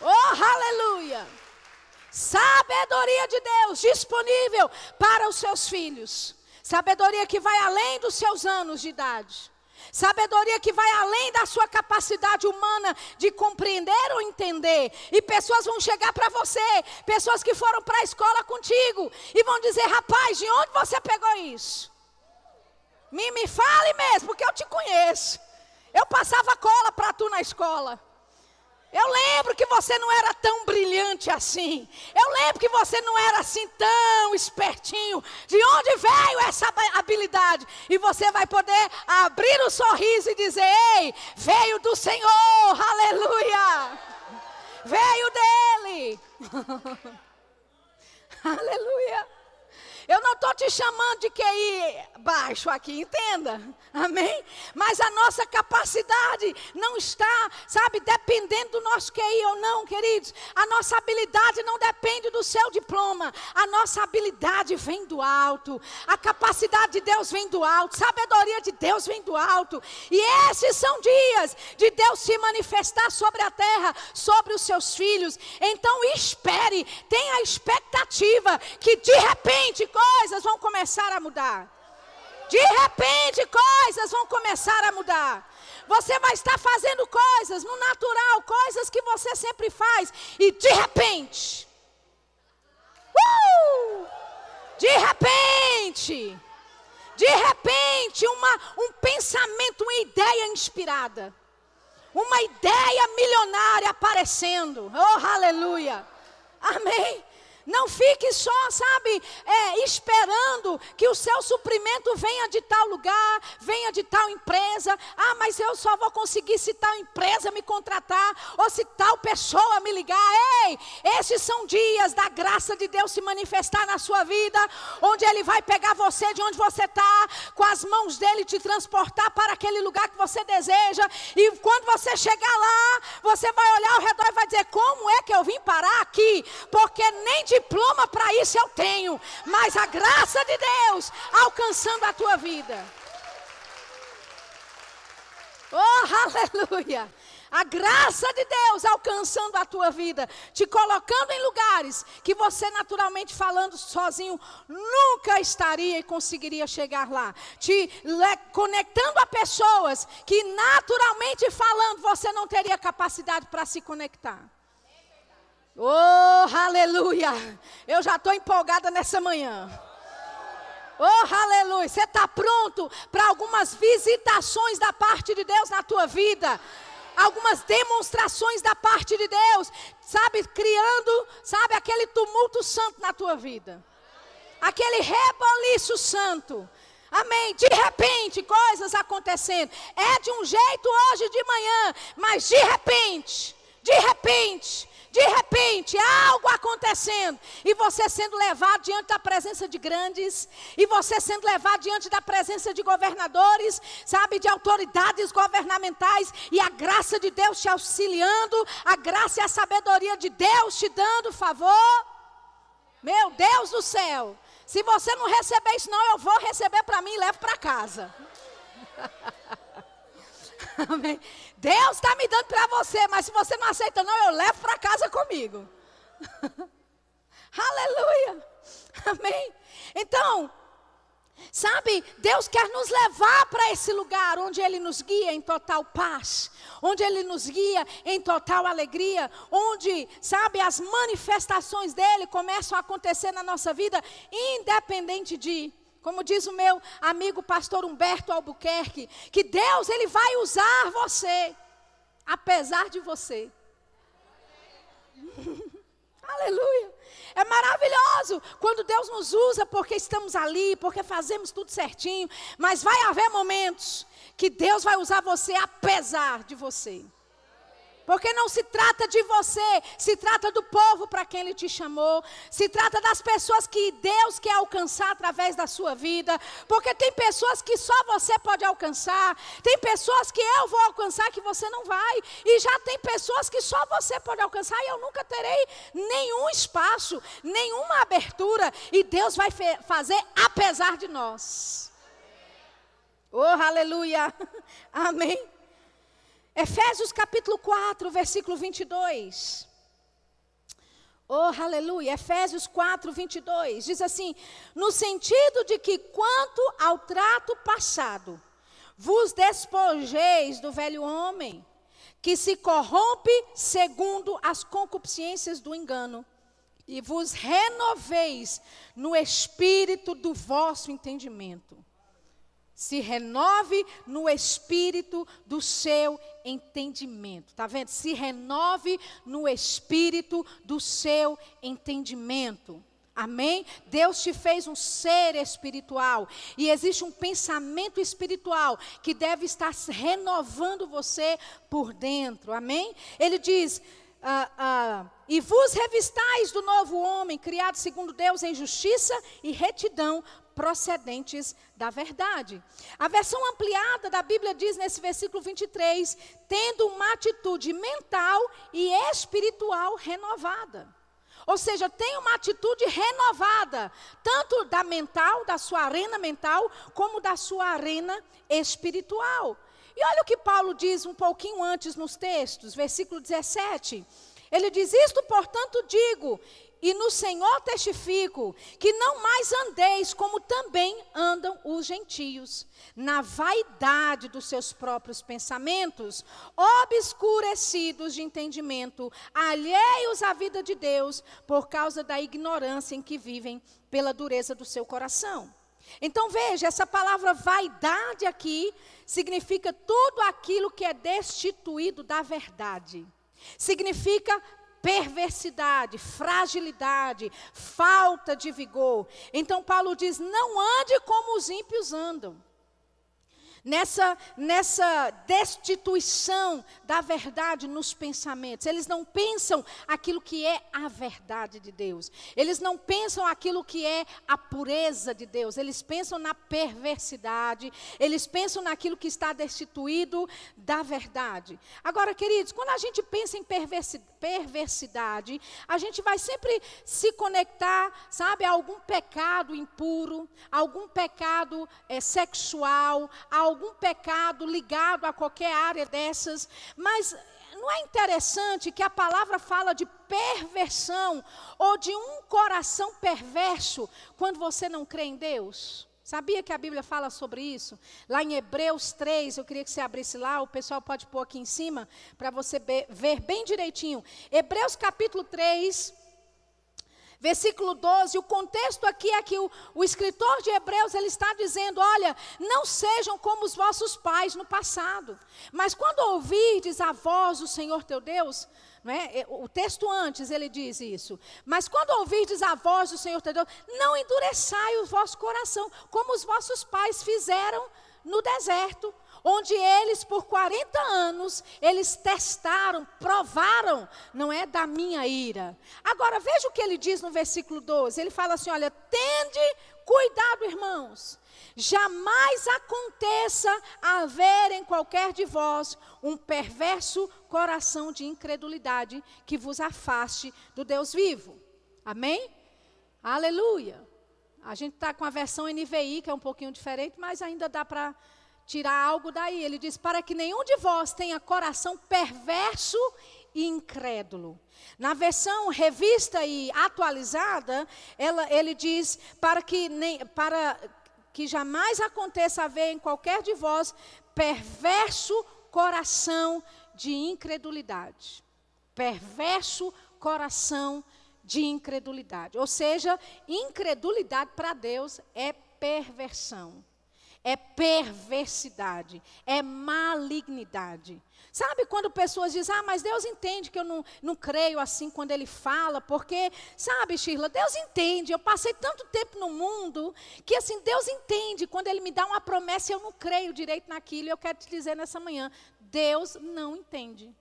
Oh, aleluia! Sabedoria de Deus disponível para os seus filhos. Sabedoria que vai além dos seus anos de idade. Sabedoria que vai além da sua capacidade humana de compreender ou entender. E pessoas vão chegar para você, pessoas que foram para a escola contigo, e vão dizer: rapaz, de onde você pegou isso? Me, me fale mesmo, porque eu te conheço. Eu passava cola para tu na escola. Eu lembro que você não era tão brilhante assim. Eu lembro que você não era assim tão espertinho. De onde veio essa habilidade? E você vai poder abrir o sorriso e dizer: Ei, veio do Senhor, aleluia. Veio dele. aleluia. Eu não estou te chamando de QI baixo aqui, entenda. Amém? Mas a nossa capacidade não está, sabe, dependendo do nosso QI ou não, queridos. A nossa habilidade não depende do seu diploma. A nossa habilidade vem do alto. A capacidade de Deus vem do alto. Sabedoria de Deus vem do alto. E esses são dias de Deus se manifestar sobre a terra, sobre os seus filhos. Então espere, tenha a expectativa que de repente, coisas vão começar a mudar. De repente, coisas vão começar a mudar. Você vai estar fazendo coisas no natural, coisas que você sempre faz, e de repente, uh, de repente, de repente, uma, um pensamento, uma ideia inspirada, uma ideia milionária aparecendo, oh aleluia, amém. Não fique só, sabe, é, esperando que o seu suprimento venha de tal lugar, venha de tal empresa. Ah, mas eu só vou conseguir se tal empresa me contratar ou se tal pessoa me ligar. Ei, esses são dias da graça de Deus se manifestar na sua vida, onde Ele vai pegar você de onde você está, com as mãos dele te transportar para aquele lugar que você deseja. E quando você chegar lá, você vai olhar ao redor e vai dizer: Como é que eu vim parar aqui? Porque nem diploma para isso eu tenho, mas a graça de Deus alcançando a tua vida. Oh, aleluia! A graça de Deus alcançando a tua vida, te colocando em lugares que você, naturalmente falando sozinho, nunca estaria e conseguiria chegar lá. Te conectando a pessoas que, naturalmente falando, você não teria capacidade para se conectar. Oh, aleluia! Eu já estou empolgada nessa manhã. Oh, aleluia! Você está pronto para algumas visitações da parte de Deus na tua vida? Algumas demonstrações da parte de Deus, sabe, criando, sabe, aquele tumulto santo na tua vida. Aquele reboliço santo. Amém. De repente, coisas acontecendo. É de um jeito hoje de manhã, mas de repente, de repente, de repente, algo acontecendo, e você sendo levado diante da presença de grandes, e você sendo levado diante da presença de governadores, sabe, de autoridades governamentais, e a graça de Deus te auxiliando, a graça e a sabedoria de Deus te dando favor. Meu Deus do céu, se você não receber isso, não, eu vou receber para mim e levo para casa. Amém. Deus está me dando para você, mas se você não aceita, não, eu levo para casa comigo. Aleluia. Amém. Então, sabe, Deus quer nos levar para esse lugar onde Ele nos guia em total paz, onde Ele nos guia em total alegria, onde, sabe, as manifestações dele começam a acontecer na nossa vida, independente de como diz o meu amigo pastor Humberto Albuquerque, que Deus ele vai usar você apesar de você. Aleluia. É maravilhoso quando Deus nos usa porque estamos ali, porque fazemos tudo certinho, mas vai haver momentos que Deus vai usar você apesar de você. Porque não se trata de você, se trata do povo para quem Ele te chamou, se trata das pessoas que Deus quer alcançar através da sua vida. Porque tem pessoas que só você pode alcançar, tem pessoas que eu vou alcançar que você não vai, e já tem pessoas que só você pode alcançar e eu nunca terei nenhum espaço, nenhuma abertura, e Deus vai fazer apesar de nós. Oh, aleluia! Amém. Efésios capítulo 4, versículo 22. Oh, aleluia. Efésios 4, 22. Diz assim: no sentido de que, quanto ao trato passado, vos despojeis do velho homem, que se corrompe segundo as concupiscências do engano, e vos renoveis no espírito do vosso entendimento. Se renove no espírito do seu entendimento. Tá vendo? Se renove no espírito do seu entendimento. Amém? Deus te fez um ser espiritual e existe um pensamento espiritual que deve estar renovando você por dentro. Amém? Ele diz: ah, ah, e vos revistais do novo homem, criado segundo Deus em justiça e retidão, procedentes da verdade. A versão ampliada da Bíblia diz nesse versículo 23: tendo uma atitude mental e espiritual renovada. Ou seja, tem uma atitude renovada, tanto da mental, da sua arena mental, como da sua arena espiritual. E olha o que Paulo diz um pouquinho antes nos textos, versículo 17. Ele diz: Isto, portanto, digo, e no Senhor testifico que não mais andeis como também andam os gentios, na vaidade dos seus próprios pensamentos, obscurecidos de entendimento, alheios à vida de Deus, por causa da ignorância em que vivem pela dureza do seu coração. Então veja, essa palavra vaidade aqui significa tudo aquilo que é destituído da verdade. Significa perversidade, fragilidade, falta de vigor. Então Paulo diz: não ande como os ímpios andam nessa, nessa destituição da verdade nos pensamentos. Eles não pensam aquilo que é a verdade de Deus. Eles não pensam aquilo que é a pureza de Deus. Eles pensam na perversidade. Eles pensam naquilo que está destituído da verdade. Agora, queridos, quando a gente pensa em perversidade, a gente vai sempre se conectar, sabe, a algum pecado impuro, algum pecado é, sexual, a algum pecado ligado a qualquer área dessas, mas não é interessante que a palavra fala de perversão ou de um coração perverso quando você não crê em Deus? Sabia que a Bíblia fala sobre isso? Lá em Hebreus 3, eu queria que você abrisse lá, o pessoal pode pôr aqui em cima, para você ver bem direitinho. Hebreus capítulo 3, Versículo 12, o contexto aqui é que o, o escritor de Hebreus ele está dizendo: olha, não sejam como os vossos pais no passado, mas quando ouvirdes a voz do Senhor teu Deus, é? O texto antes ele diz isso. Mas quando ouvirdes a voz do Senhor teu Deus, não endureçai o vosso coração, como os vossos pais fizeram no deserto, onde eles por 40 anos eles testaram, provaram, não é da minha ira. Agora veja o que ele diz no versículo 12. Ele fala assim: "Olha, tende cuidado, irmãos. Jamais aconteça haver em qualquer de vós um perverso coração de incredulidade que vos afaste do Deus vivo." Amém? Aleluia. A gente está com a versão NVI, que é um pouquinho diferente, mas ainda dá para tirar algo daí. Ele diz: para que nenhum de vós tenha coração perverso e incrédulo. Na versão revista e atualizada, ela, ele diz: para que, nem, para que jamais aconteça haver em qualquer de vós perverso coração de incredulidade. Perverso coração de incredulidade. Ou seja, incredulidade para Deus é perversão é perversidade, é malignidade. Sabe quando pessoas dizem, ah, mas Deus entende que eu não, não creio assim quando Ele fala, porque, sabe, Shirla, Deus entende, eu passei tanto tempo no mundo, que assim, Deus entende quando Ele me dá uma promessa e eu não creio direito naquilo, e eu quero te dizer nessa manhã, Deus não entende.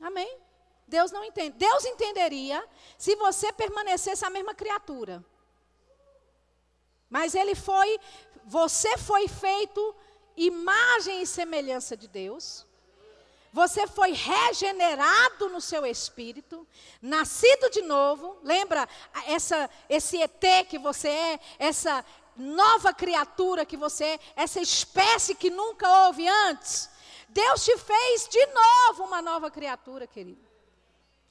Amém? Deus não entende. Deus entenderia se você permanecesse a mesma criatura. Mas ele foi, você foi feito imagem e semelhança de Deus. Você foi regenerado no seu espírito, nascido de novo. Lembra essa, esse ET que você é, essa nova criatura que você é, essa espécie que nunca houve antes. Deus te fez de novo uma nova criatura, querido.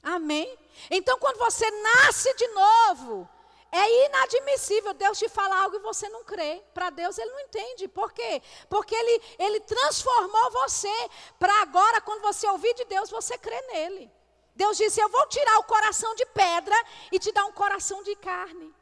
Amém? Então, quando você nasce de novo, é inadmissível Deus te falar algo e você não crê. Para Deus ele não entende. Por quê? Porque ele, ele transformou você para agora, quando você ouvir de Deus, você crê nele. Deus disse: Eu vou tirar o coração de pedra e te dar um coração de carne.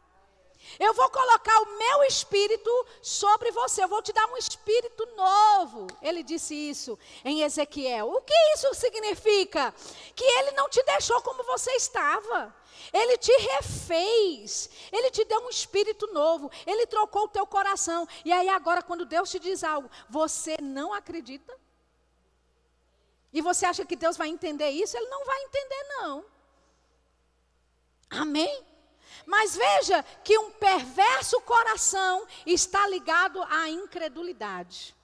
Eu vou colocar o meu espírito sobre você. Eu vou te dar um espírito novo. Ele disse isso em Ezequiel. O que isso significa? Que ele não te deixou como você estava. Ele te refez. Ele te deu um espírito novo. Ele trocou o teu coração. E aí agora quando Deus te diz algo, você não acredita? E você acha que Deus vai entender isso? Ele não vai entender não. Amém? Mas veja que um perverso coração está ligado à incredulidade.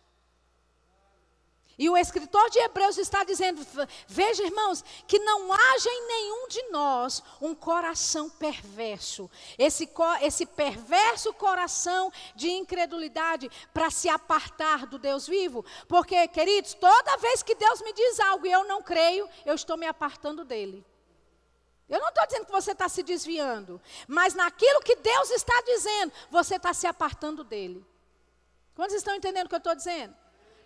E o escritor de Hebreus está dizendo: veja, irmãos, que não haja em nenhum de nós um coração perverso. Esse, esse perverso coração de incredulidade para se apartar do Deus vivo. Porque, queridos, toda vez que Deus me diz algo e eu não creio, eu estou me apartando dele. Eu não estou dizendo que você está se desviando, mas naquilo que Deus está dizendo, você está se apartando dele. Quantos estão entendendo o que eu estou dizendo?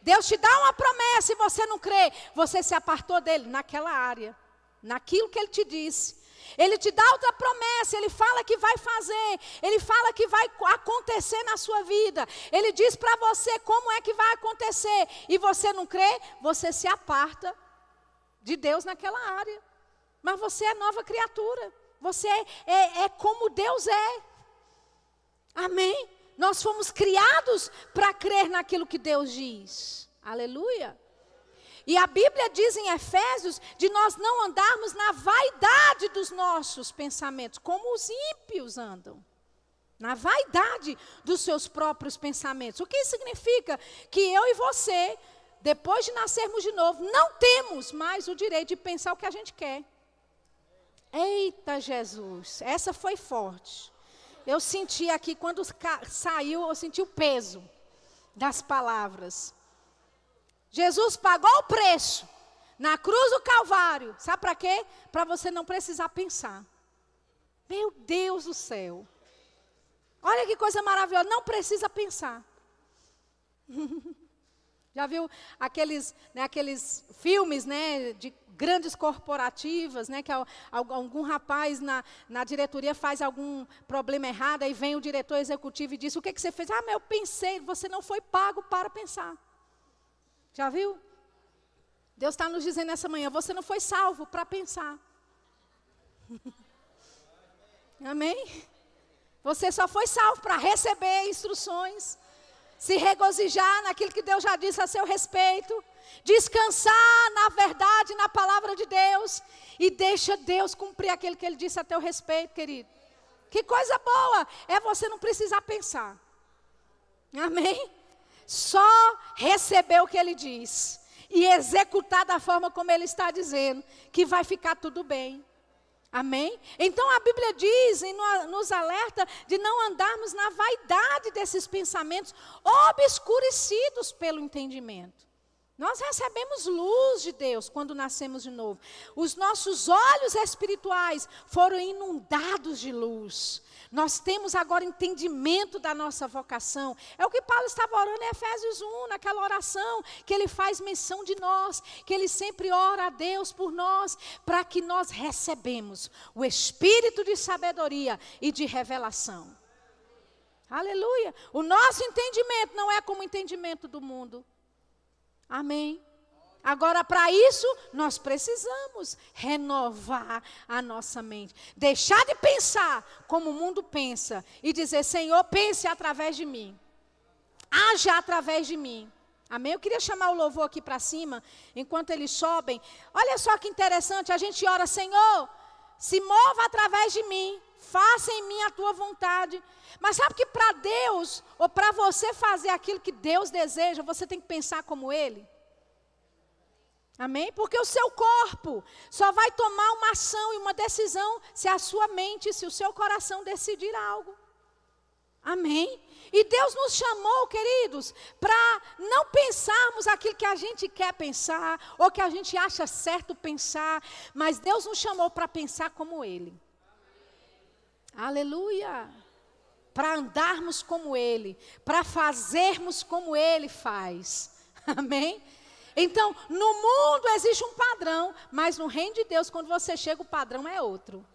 Deus te dá uma promessa e você não crê, você se apartou dele naquela área, naquilo que ele te disse. Ele te dá outra promessa, ele fala que vai fazer, ele fala que vai acontecer na sua vida. Ele diz para você como é que vai acontecer e você não crê, você se aparta de Deus naquela área. Mas você é nova criatura. Você é, é, é como Deus é. Amém? Nós fomos criados para crer naquilo que Deus diz. Aleluia. E a Bíblia diz em Efésios de nós não andarmos na vaidade dos nossos pensamentos, como os ímpios andam. Na vaidade dos seus próprios pensamentos. O que significa? Que eu e você, depois de nascermos de novo, não temos mais o direito de pensar o que a gente quer. Eita Jesus, essa foi forte. Eu senti aqui, quando saiu, eu senti o peso das palavras. Jesus pagou o preço na cruz do Calvário. Sabe para quê? Para você não precisar pensar. Meu Deus do céu. Olha que coisa maravilhosa, não precisa pensar. Já viu aqueles, né, aqueles filmes né, de grandes corporativas, né, que algum rapaz na, na diretoria faz algum problema errado, aí vem o diretor executivo e diz: O que, que você fez? Ah, mas eu pensei, você não foi pago para pensar. Já viu? Deus está nos dizendo nessa manhã: você não foi salvo para pensar. Amém? Você só foi salvo para receber instruções, se regozijar naquilo que Deus já disse a seu respeito descansar na verdade, na palavra de Deus e deixa Deus cumprir aquilo que ele disse a teu respeito, querido. Que coisa boa é você não precisar pensar. Amém? Só receber o que ele diz e executar da forma como ele está dizendo, que vai ficar tudo bem. Amém? Então a Bíblia diz e nos alerta de não andarmos na vaidade desses pensamentos obscurecidos pelo entendimento. Nós recebemos luz de Deus quando nascemos de novo. Os nossos olhos espirituais foram inundados de luz. Nós temos agora entendimento da nossa vocação. É o que Paulo estava orando em Efésios 1, naquela oração, que ele faz menção de nós, que ele sempre ora a Deus por nós, para que nós recebemos o espírito de sabedoria e de revelação. Aleluia. O nosso entendimento não é como o entendimento do mundo. Amém. Agora, para isso, nós precisamos renovar a nossa mente. Deixar de pensar como o mundo pensa e dizer: Senhor, pense através de mim. Haja através de mim. Amém? Eu queria chamar o louvor aqui para cima, enquanto eles sobem. Olha só que interessante, a gente ora, Senhor, se mova através de mim, faça em mim a tua vontade. Mas sabe que para Deus, ou para você fazer aquilo que Deus deseja, você tem que pensar como Ele? Amém? Porque o seu corpo só vai tomar uma ação e uma decisão se a sua mente, se o seu coração decidir algo. Amém? E Deus nos chamou, queridos, para não pensarmos aquilo que a gente quer pensar, ou que a gente acha certo pensar, mas Deus nos chamou para pensar como Ele. Aleluia! Para andarmos como Ele, para fazermos como Ele faz. Amém? Então, no mundo existe um padrão, mas no reino de Deus, quando você chega, o padrão é outro.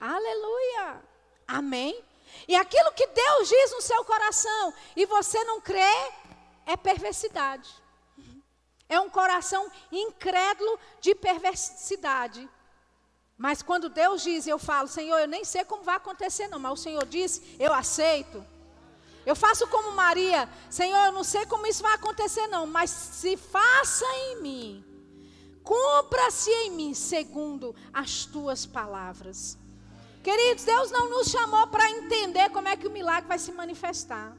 Aleluia! Amém? E aquilo que Deus diz no seu coração e você não crê, é perversidade. É um coração incrédulo de perversidade. Mas quando Deus diz, eu falo, Senhor, eu nem sei como vai acontecer, não, mas o Senhor diz, eu aceito. Eu faço como Maria, Senhor, eu não sei como isso vai acontecer, não, mas se faça em mim, cumpra-se em mim, segundo as tuas palavras. Queridos, Deus não nos chamou para entender como é que o milagre vai se manifestar.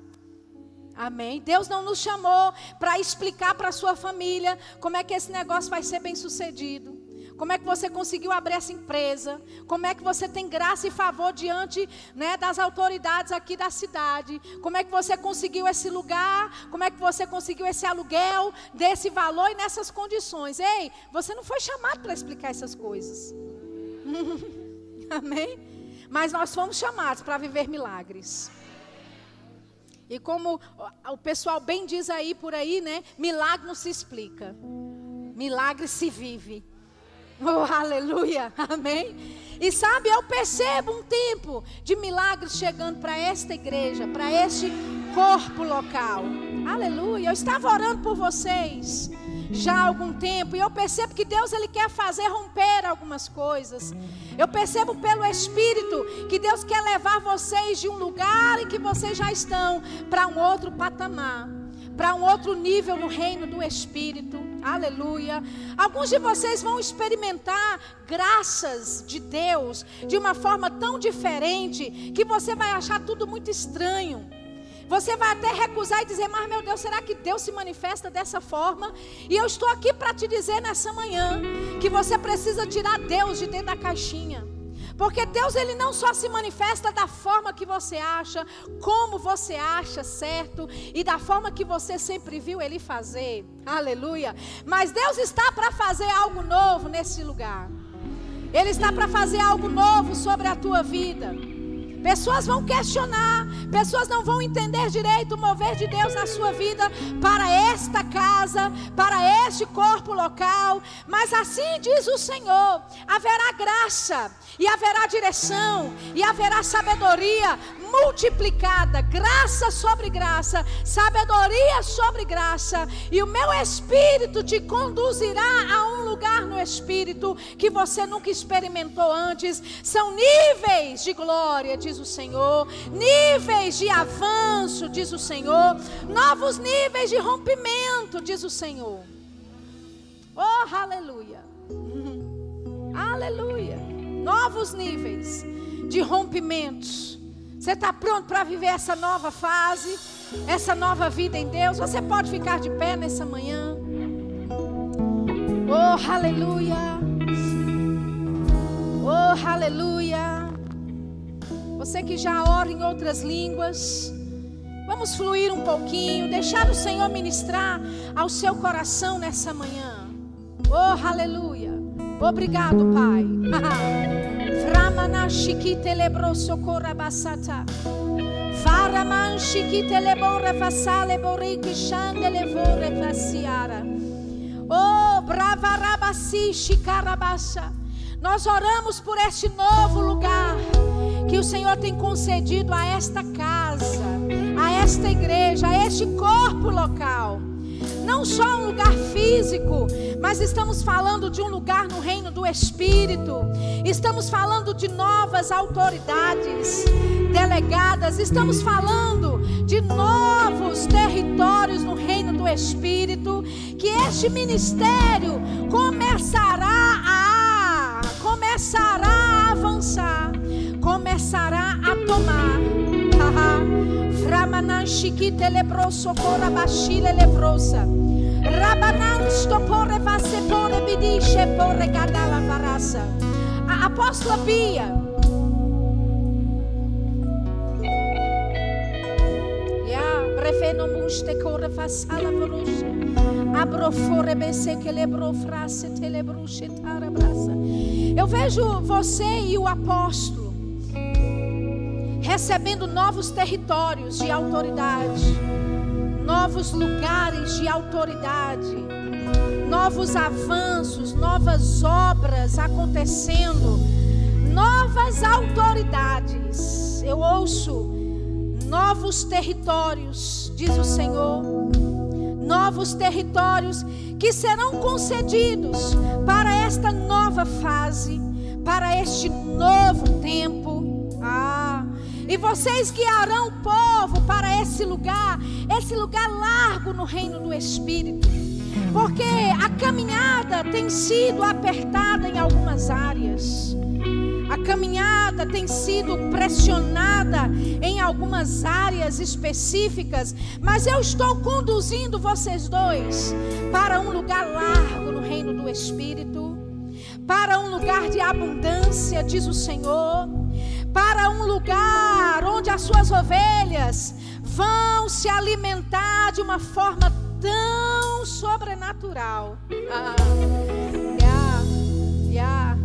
Amém. Deus não nos chamou para explicar para a sua família como é que esse negócio vai ser bem sucedido. Como é que você conseguiu abrir essa empresa? Como é que você tem graça e favor diante né, das autoridades aqui da cidade? Como é que você conseguiu esse lugar? Como é que você conseguiu esse aluguel desse valor e nessas condições? Ei, você não foi chamado para explicar essas coisas. Amém? Mas nós fomos chamados para viver milagres. E como o pessoal bem diz aí por aí, né? Milagre não se explica. Milagre se vive. Oh, aleluia. Amém. E sabe, eu percebo um tempo de milagres chegando para esta igreja, para este corpo local. Aleluia. Eu estava orando por vocês já há algum tempo e eu percebo que Deus ele quer fazer romper algumas coisas. Eu percebo pelo Espírito que Deus quer levar vocês de um lugar em que vocês já estão para um outro patamar, para um outro nível no reino do Espírito. Aleluia. Alguns de vocês vão experimentar graças de Deus de uma forma tão diferente que você vai achar tudo muito estranho. Você vai até recusar e dizer: Mas meu Deus, será que Deus se manifesta dessa forma? E eu estou aqui para te dizer nessa manhã que você precisa tirar Deus de dentro da caixinha. Porque Deus ele não só se manifesta da forma que você acha, como você acha certo e da forma que você sempre viu ele fazer. Aleluia. Mas Deus está para fazer algo novo nesse lugar. Ele está para fazer algo novo sobre a tua vida. Pessoas vão questionar, pessoas não vão entender direito o mover de Deus na sua vida para esta casa, para este corpo local, mas assim diz o Senhor: haverá graça, e haverá direção, e haverá sabedoria multiplicada, graça sobre graça, sabedoria sobre graça, e o meu espírito te conduzirá a um lugar no espírito que você nunca experimentou antes. São níveis de glória, diz o Senhor, níveis de avanço, diz o Senhor, novos níveis de rompimento, diz o Senhor. Oh, aleluia. aleluia. Novos níveis de rompimentos. Você está pronto para viver essa nova fase, essa nova vida em Deus? Você pode ficar de pé nessa manhã. Oh, aleluia. Oh, aleluia. Você que já ora em outras línguas, vamos fluir um pouquinho, deixar o Senhor ministrar ao seu coração nessa manhã. Oh, aleluia. Obrigado, Pai. Framana shikite lebro socorra basata. Faraman shikite lebore fasale boriki shande levore fasiara. Oh, brava rabasi shikarabasha. Nós oramos por este novo lugar que o Senhor tem concedido a esta casa, a esta igreja, a este corpo local. Não só um lugar físico, mas estamos falando de um lugar no reino do Espírito. Estamos falando de novas autoridades delegadas. Estamos falando de novos territórios no reino do Espírito. Que este ministério começará a começará a avançar começará a tomar. Framanan shikite lebroso cora bashile lebrosa. Rabanan stopore vasepore bidisce porre gadala farasa. A apóstola Bia. fenomus te corre fasala vorosha. Abrofore bese que lebro frase telebruche tarabrasa. Eu vejo você e o apóstolo recebendo novos territórios de autoridade, novos lugares de autoridade, novos avanços, novas obras acontecendo, novas autoridades. Eu ouço novos territórios, diz o Senhor, novos territórios que serão concedidos para esta nova fase, para este novo tempo. Ah, e vocês guiarão o povo para esse lugar, esse lugar largo no reino do Espírito. Porque a caminhada tem sido apertada em algumas áreas. A caminhada tem sido pressionada em algumas áreas específicas, mas eu estou conduzindo vocês dois para um lugar largo no reino do Espírito, para um lugar de abundância, diz o Senhor para um lugar onde as suas ovelhas vão se alimentar de uma forma tão sobrenatural. Ah, yeah, yeah.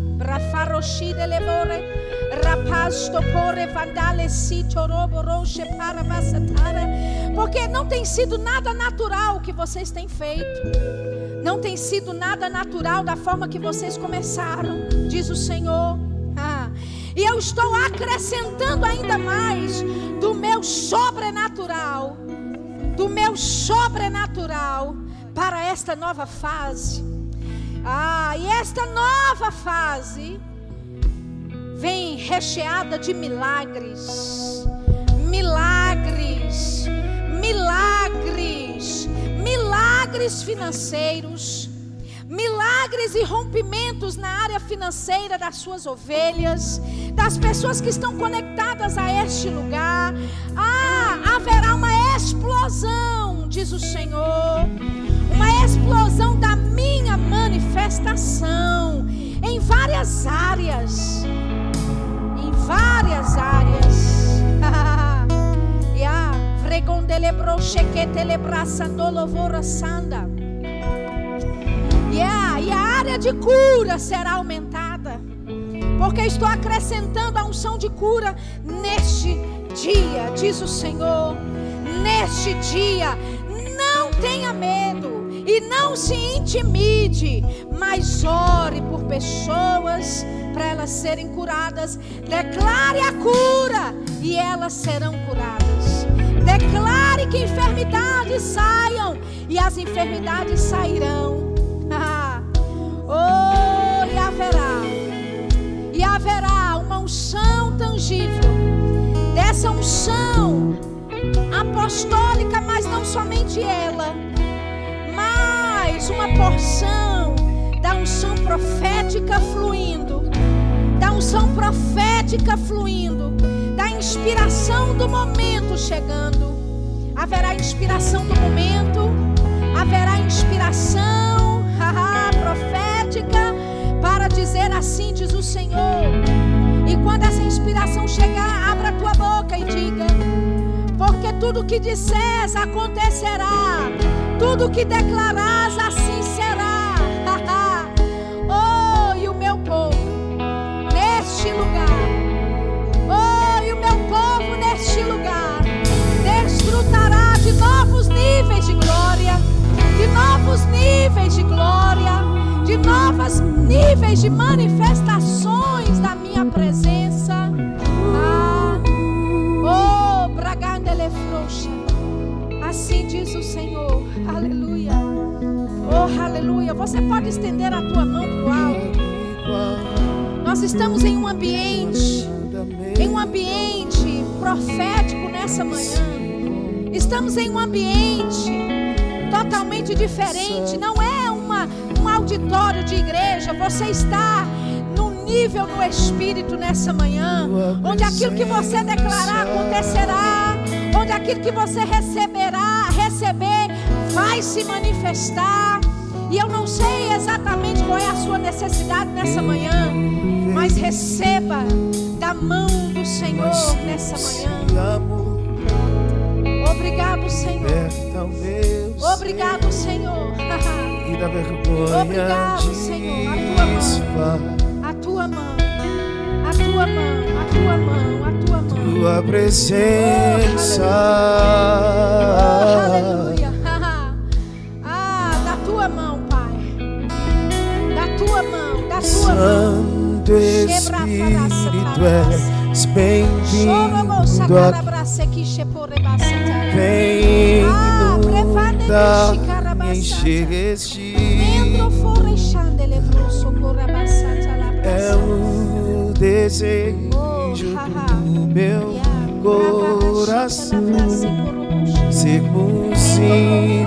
Porque não tem sido nada natural o que vocês têm feito. Não tem sido nada natural da forma que vocês começaram, diz o Senhor. E eu estou acrescentando ainda mais do meu sobrenatural, do meu sobrenatural para esta nova fase. Ah, e esta nova fase vem recheada de milagres, milagres, milagres, milagres financeiros milagres e rompimentos na área financeira das suas ovelhas, das pessoas que estão conectadas a este lugar. Ah, haverá uma explosão, diz o Senhor, uma explosão da minha manifestação em várias áreas. Em várias áreas. e a dolovora sanda área de cura será aumentada. Porque estou acrescentando a unção de cura neste dia, diz o Senhor. Neste dia, não tenha medo e não se intimide, mas ore por pessoas para elas serem curadas. Declare a cura e elas serão curadas. Declare que enfermidades saiam e as enfermidades sairão. Oh, e haverá, e haverá uma unção tangível, dessa unção apostólica, mas não somente ela, mas uma porção da unção profética fluindo, da unção profética fluindo, da inspiração do momento chegando. Haverá inspiração do momento, haverá inspiração prática para dizer assim diz o Senhor. E quando essa inspiração chegar, abra a tua boca e diga: Porque tudo que disseres acontecerá, tudo que declarás assim será. oh, e o meu povo neste lugar, oh, e o meu povo neste lugar desfrutará de novos níveis de glória, de novos níveis de glória de novos níveis de manifestações da minha presença. Ah, oh, bragandele frouxa. Assim diz o Senhor. Aleluia. Oh, aleluia. Você pode estender a tua mão para o alto. Nós estamos em um ambiente, em um ambiente profético nessa manhã. Estamos em um ambiente totalmente diferente. Não é auditório de igreja, você está no nível no espírito nessa manhã, onde aquilo que você declarar acontecerá, onde aquilo que você receberá, receber, vai se manifestar. E eu não sei exatamente qual é a sua necessidade nessa manhã, mas receba da mão do Senhor nessa manhã. Obrigado, Senhor. Obrigado, Senhor. e da vergonha Obrigado, Senhor. A tua mão. A tua mão, a tua mão, a tua mão, a tua mão. Tua presença Oh, aleluia. Ah, da tua mão, Pai. Da tua mão, da tua mão. Santo Espírito és bem-vindo aqui. Vem Ah, inundar prevade-me, e Shikarabasata. encher este Membro forre chandele brusso corabasata la é o desejo do meu coração ser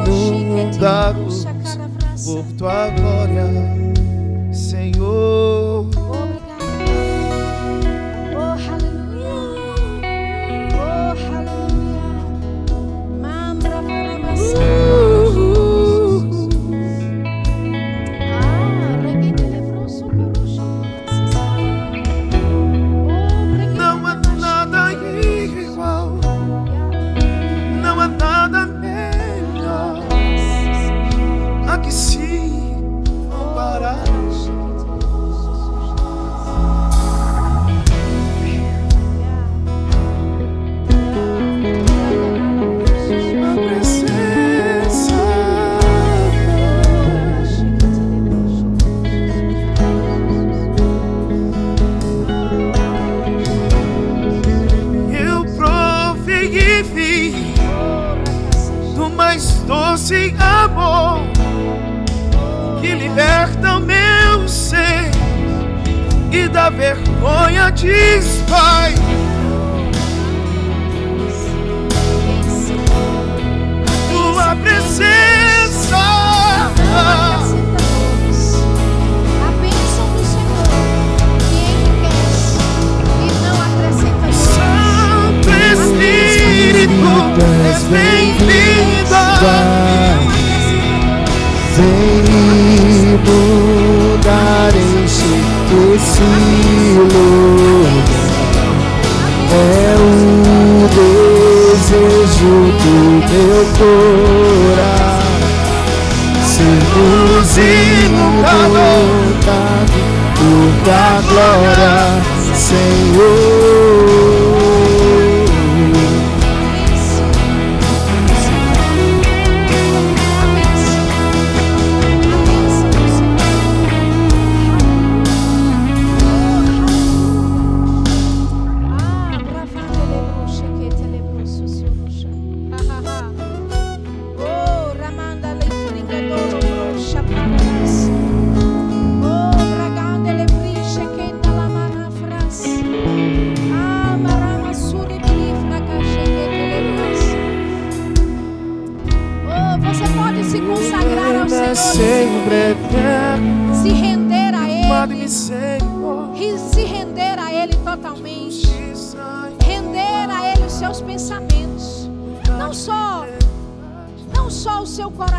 inundados por tua glória, Senhor.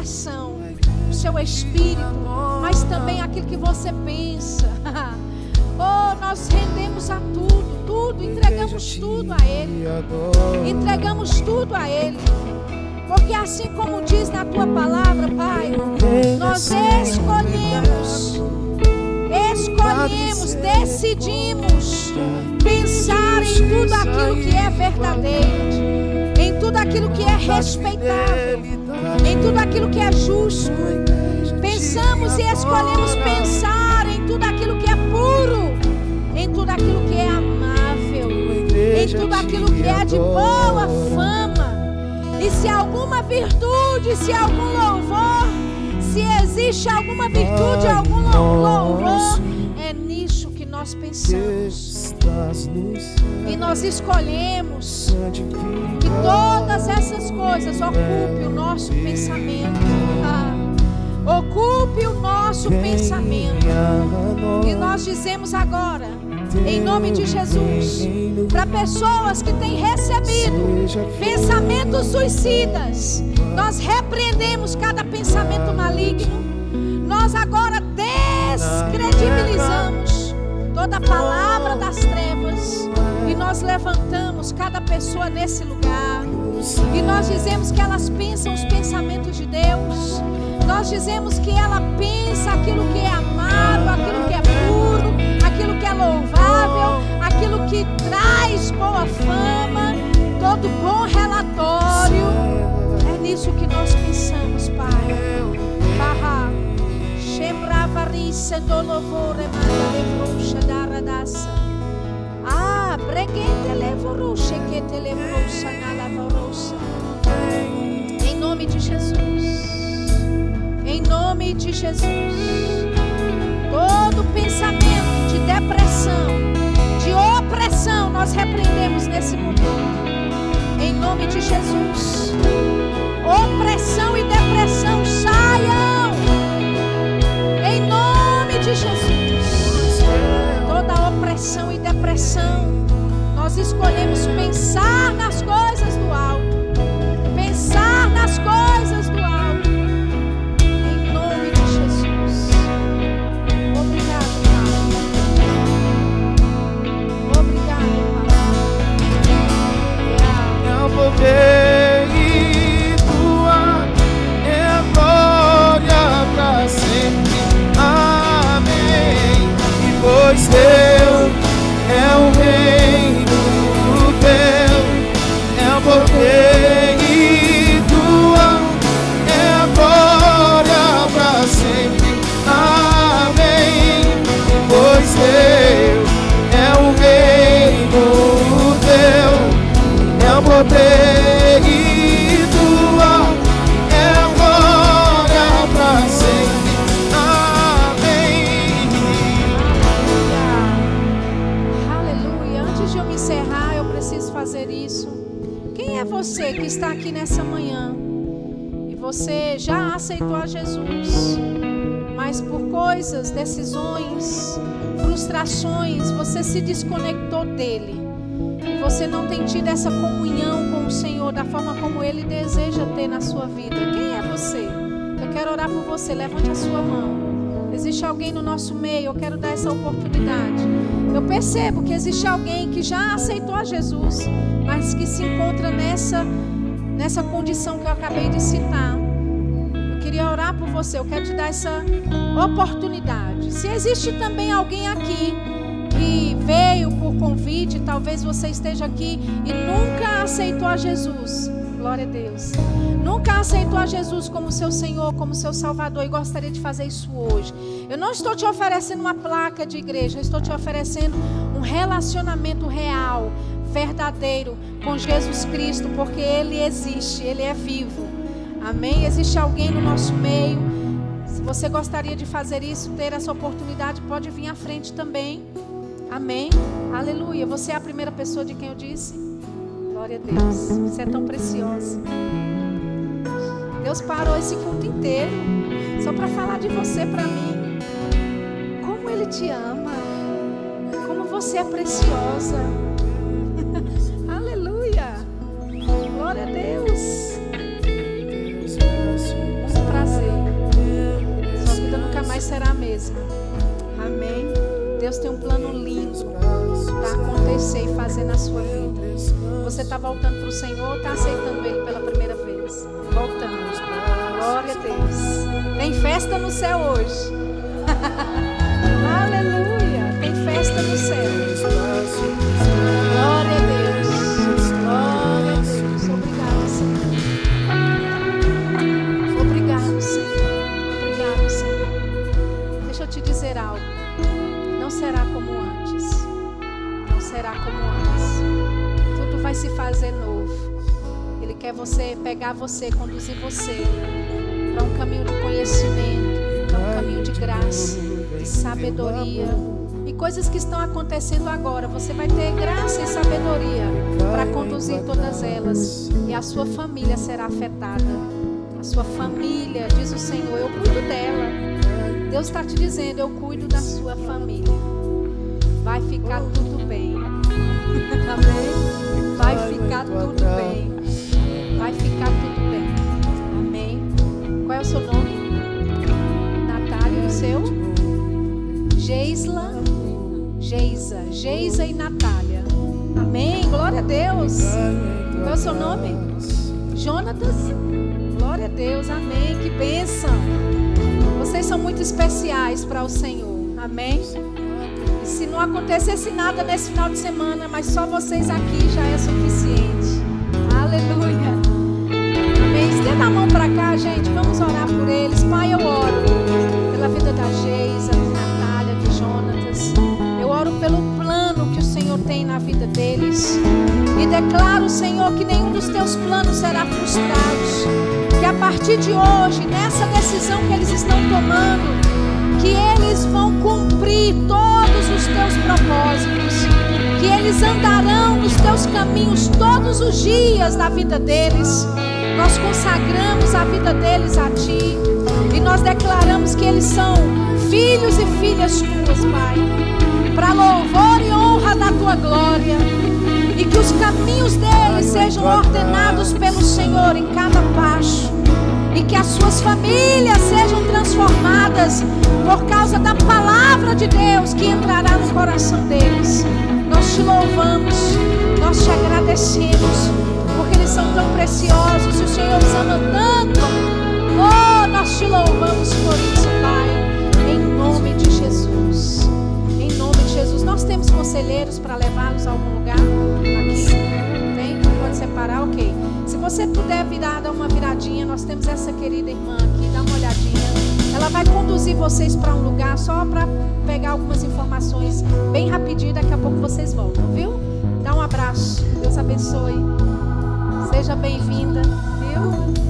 Coração, o seu espírito, mas também aquilo que você pensa. Oh, nós rendemos a tudo, tudo, entregamos tudo a Ele, entregamos tudo a Ele, porque assim como diz na tua palavra, Pai, nós escolhemos, escolhemos, decidimos pensar em tudo aquilo que é verdadeiro, em tudo aquilo que é respeitável, em tudo aquilo que é justo. Pensamos e escolhemos pensar em tudo aquilo que é puro, em tudo aquilo que é amável, em tudo aquilo que é de boa fama. E se alguma virtude, se algum louvor, se existe alguma virtude, algum lou- louvor, é nisso que nós pensamos. E nós escolhemos. Que todas essas coisas ocupem o nosso pensamento. Ah, ocupe o nosso pensamento. E nós dizemos agora, em nome de Jesus, para pessoas que têm recebido pensamentos suicidas, nós repreendemos cada pensamento maligno. Nós agora descredibilizamos toda palavra das trevas e nós levantamos cada pessoa nesse lugar. E nós dizemos que elas pensam os pensamentos de Deus. Nós dizemos que ela pensa aquilo que é amável, aquilo que é puro, aquilo que é louvável, aquilo que traz boa fama, todo bom relatório. É nisso que nós pensamos, Pai. Barra. Do louvor Jesus. Todo pensamento de depressão, de opressão, nós repreendemos nesse momento. Em nome de Jesus. Opressão e depressão saiam. Em nome de Jesus. Toda opressão e depressão, nós escolhemos pensar nas É decisões, frustrações, você se desconectou dele e você não tem tido essa comunhão com o Senhor da forma como ele deseja ter na sua vida? Quem é você? Eu quero orar por você. Levante a sua mão. Existe alguém no nosso meio, eu quero dar essa oportunidade. Eu percebo que existe alguém que já aceitou a Jesus, mas que se encontra nessa nessa condição que eu acabei de citar. Eu queria orar por você, eu quero te dar essa oportunidade. Se existe também alguém aqui que veio por convite, talvez você esteja aqui e nunca aceitou a Jesus. Glória a Deus. Nunca aceitou a Jesus como seu Senhor, como seu Salvador e gostaria de fazer isso hoje. Eu não estou te oferecendo uma placa de igreja, eu estou te oferecendo um relacionamento real, verdadeiro com Jesus Cristo, porque Ele existe, Ele é vivo. Amém? Existe alguém no nosso meio. Você gostaria de fazer isso, ter essa oportunidade, pode vir à frente também. Amém? Aleluia. Você é a primeira pessoa de quem eu disse? Glória a Deus. Você é tão preciosa. Deus parou esse culto inteiro só para falar de você para mim. Como Ele te ama. Como você é preciosa. Será a mesma. Amém. Deus tem um plano lindo para acontecer e fazer na sua vida. Você está voltando para o Senhor ou está aceitando Ele pela primeira vez? Voltando. Glória a Deus. Tem festa no céu hoje. Aleluia. Tem festa no céu. Como antes. Tudo vai se fazer novo. Ele quer você pegar você, conduzir você para um caminho de conhecimento, para um caminho de graça, de sabedoria. E coisas que estão acontecendo agora, você vai ter graça e sabedoria para conduzir todas elas. E a sua família será afetada. A sua família, diz o Senhor, eu cuido dela. Deus está te dizendo, eu cuido da sua família. Vai ficar tudo bem. Amém? Vai ficar tudo bem. Vai ficar tudo bem. Amém? Qual é o seu nome? Natália, e o seu? Geisla, Geisa, Geisa e Natália. Amém? Glória a Deus. Qual é o seu nome? Jonatas? Glória a Deus. Amém. Que bênção. Vocês são muito especiais para o Senhor. Amém. E se não acontecesse nada nesse final de semana, mas só vocês aqui já é suficiente. Aleluia. Amém. Estenda a mão para cá, gente. Vamos orar por eles. Pai, eu oro pela vida da Geisa, de Natália, de Jonatas. Eu oro pelo plano que o Senhor tem na vida deles. E declaro, Senhor, que nenhum dos teus planos será frustrado. Que a partir de hoje, nessa decisão que eles estão tomando, que eles vão cumprir todos os teus propósitos, que eles andarão nos teus caminhos todos os dias da vida deles. Nós consagramos a vida deles a ti e nós declaramos que eles são filhos e filhas tuas, Pai, para louvor e honra da tua glória. E que os caminhos deles sejam ordenados pelo Senhor em cada passo e que as suas famílias sejam transformadas por causa da palavra de Deus que entrará no coração deles. Nós te louvamos, nós te agradecemos, porque eles são tão preciosos e o Senhor os ama tanto. Oh, nós te louvamos por isso, Pai, em nome de Jesus. Em nome de Jesus. Nós temos conselheiros para levá-los a algum lugar aqui. Tem? Pode separar? Ok. Se você puder virar, dar uma viradinha, nós temos essa querida irmã aqui, dá uma olhadinha. Ela vai conduzir vocês para um lugar só para pegar algumas informações bem rapidinho. Daqui a pouco vocês voltam, viu? Dá um abraço. Deus abençoe. Seja bem-vinda, viu?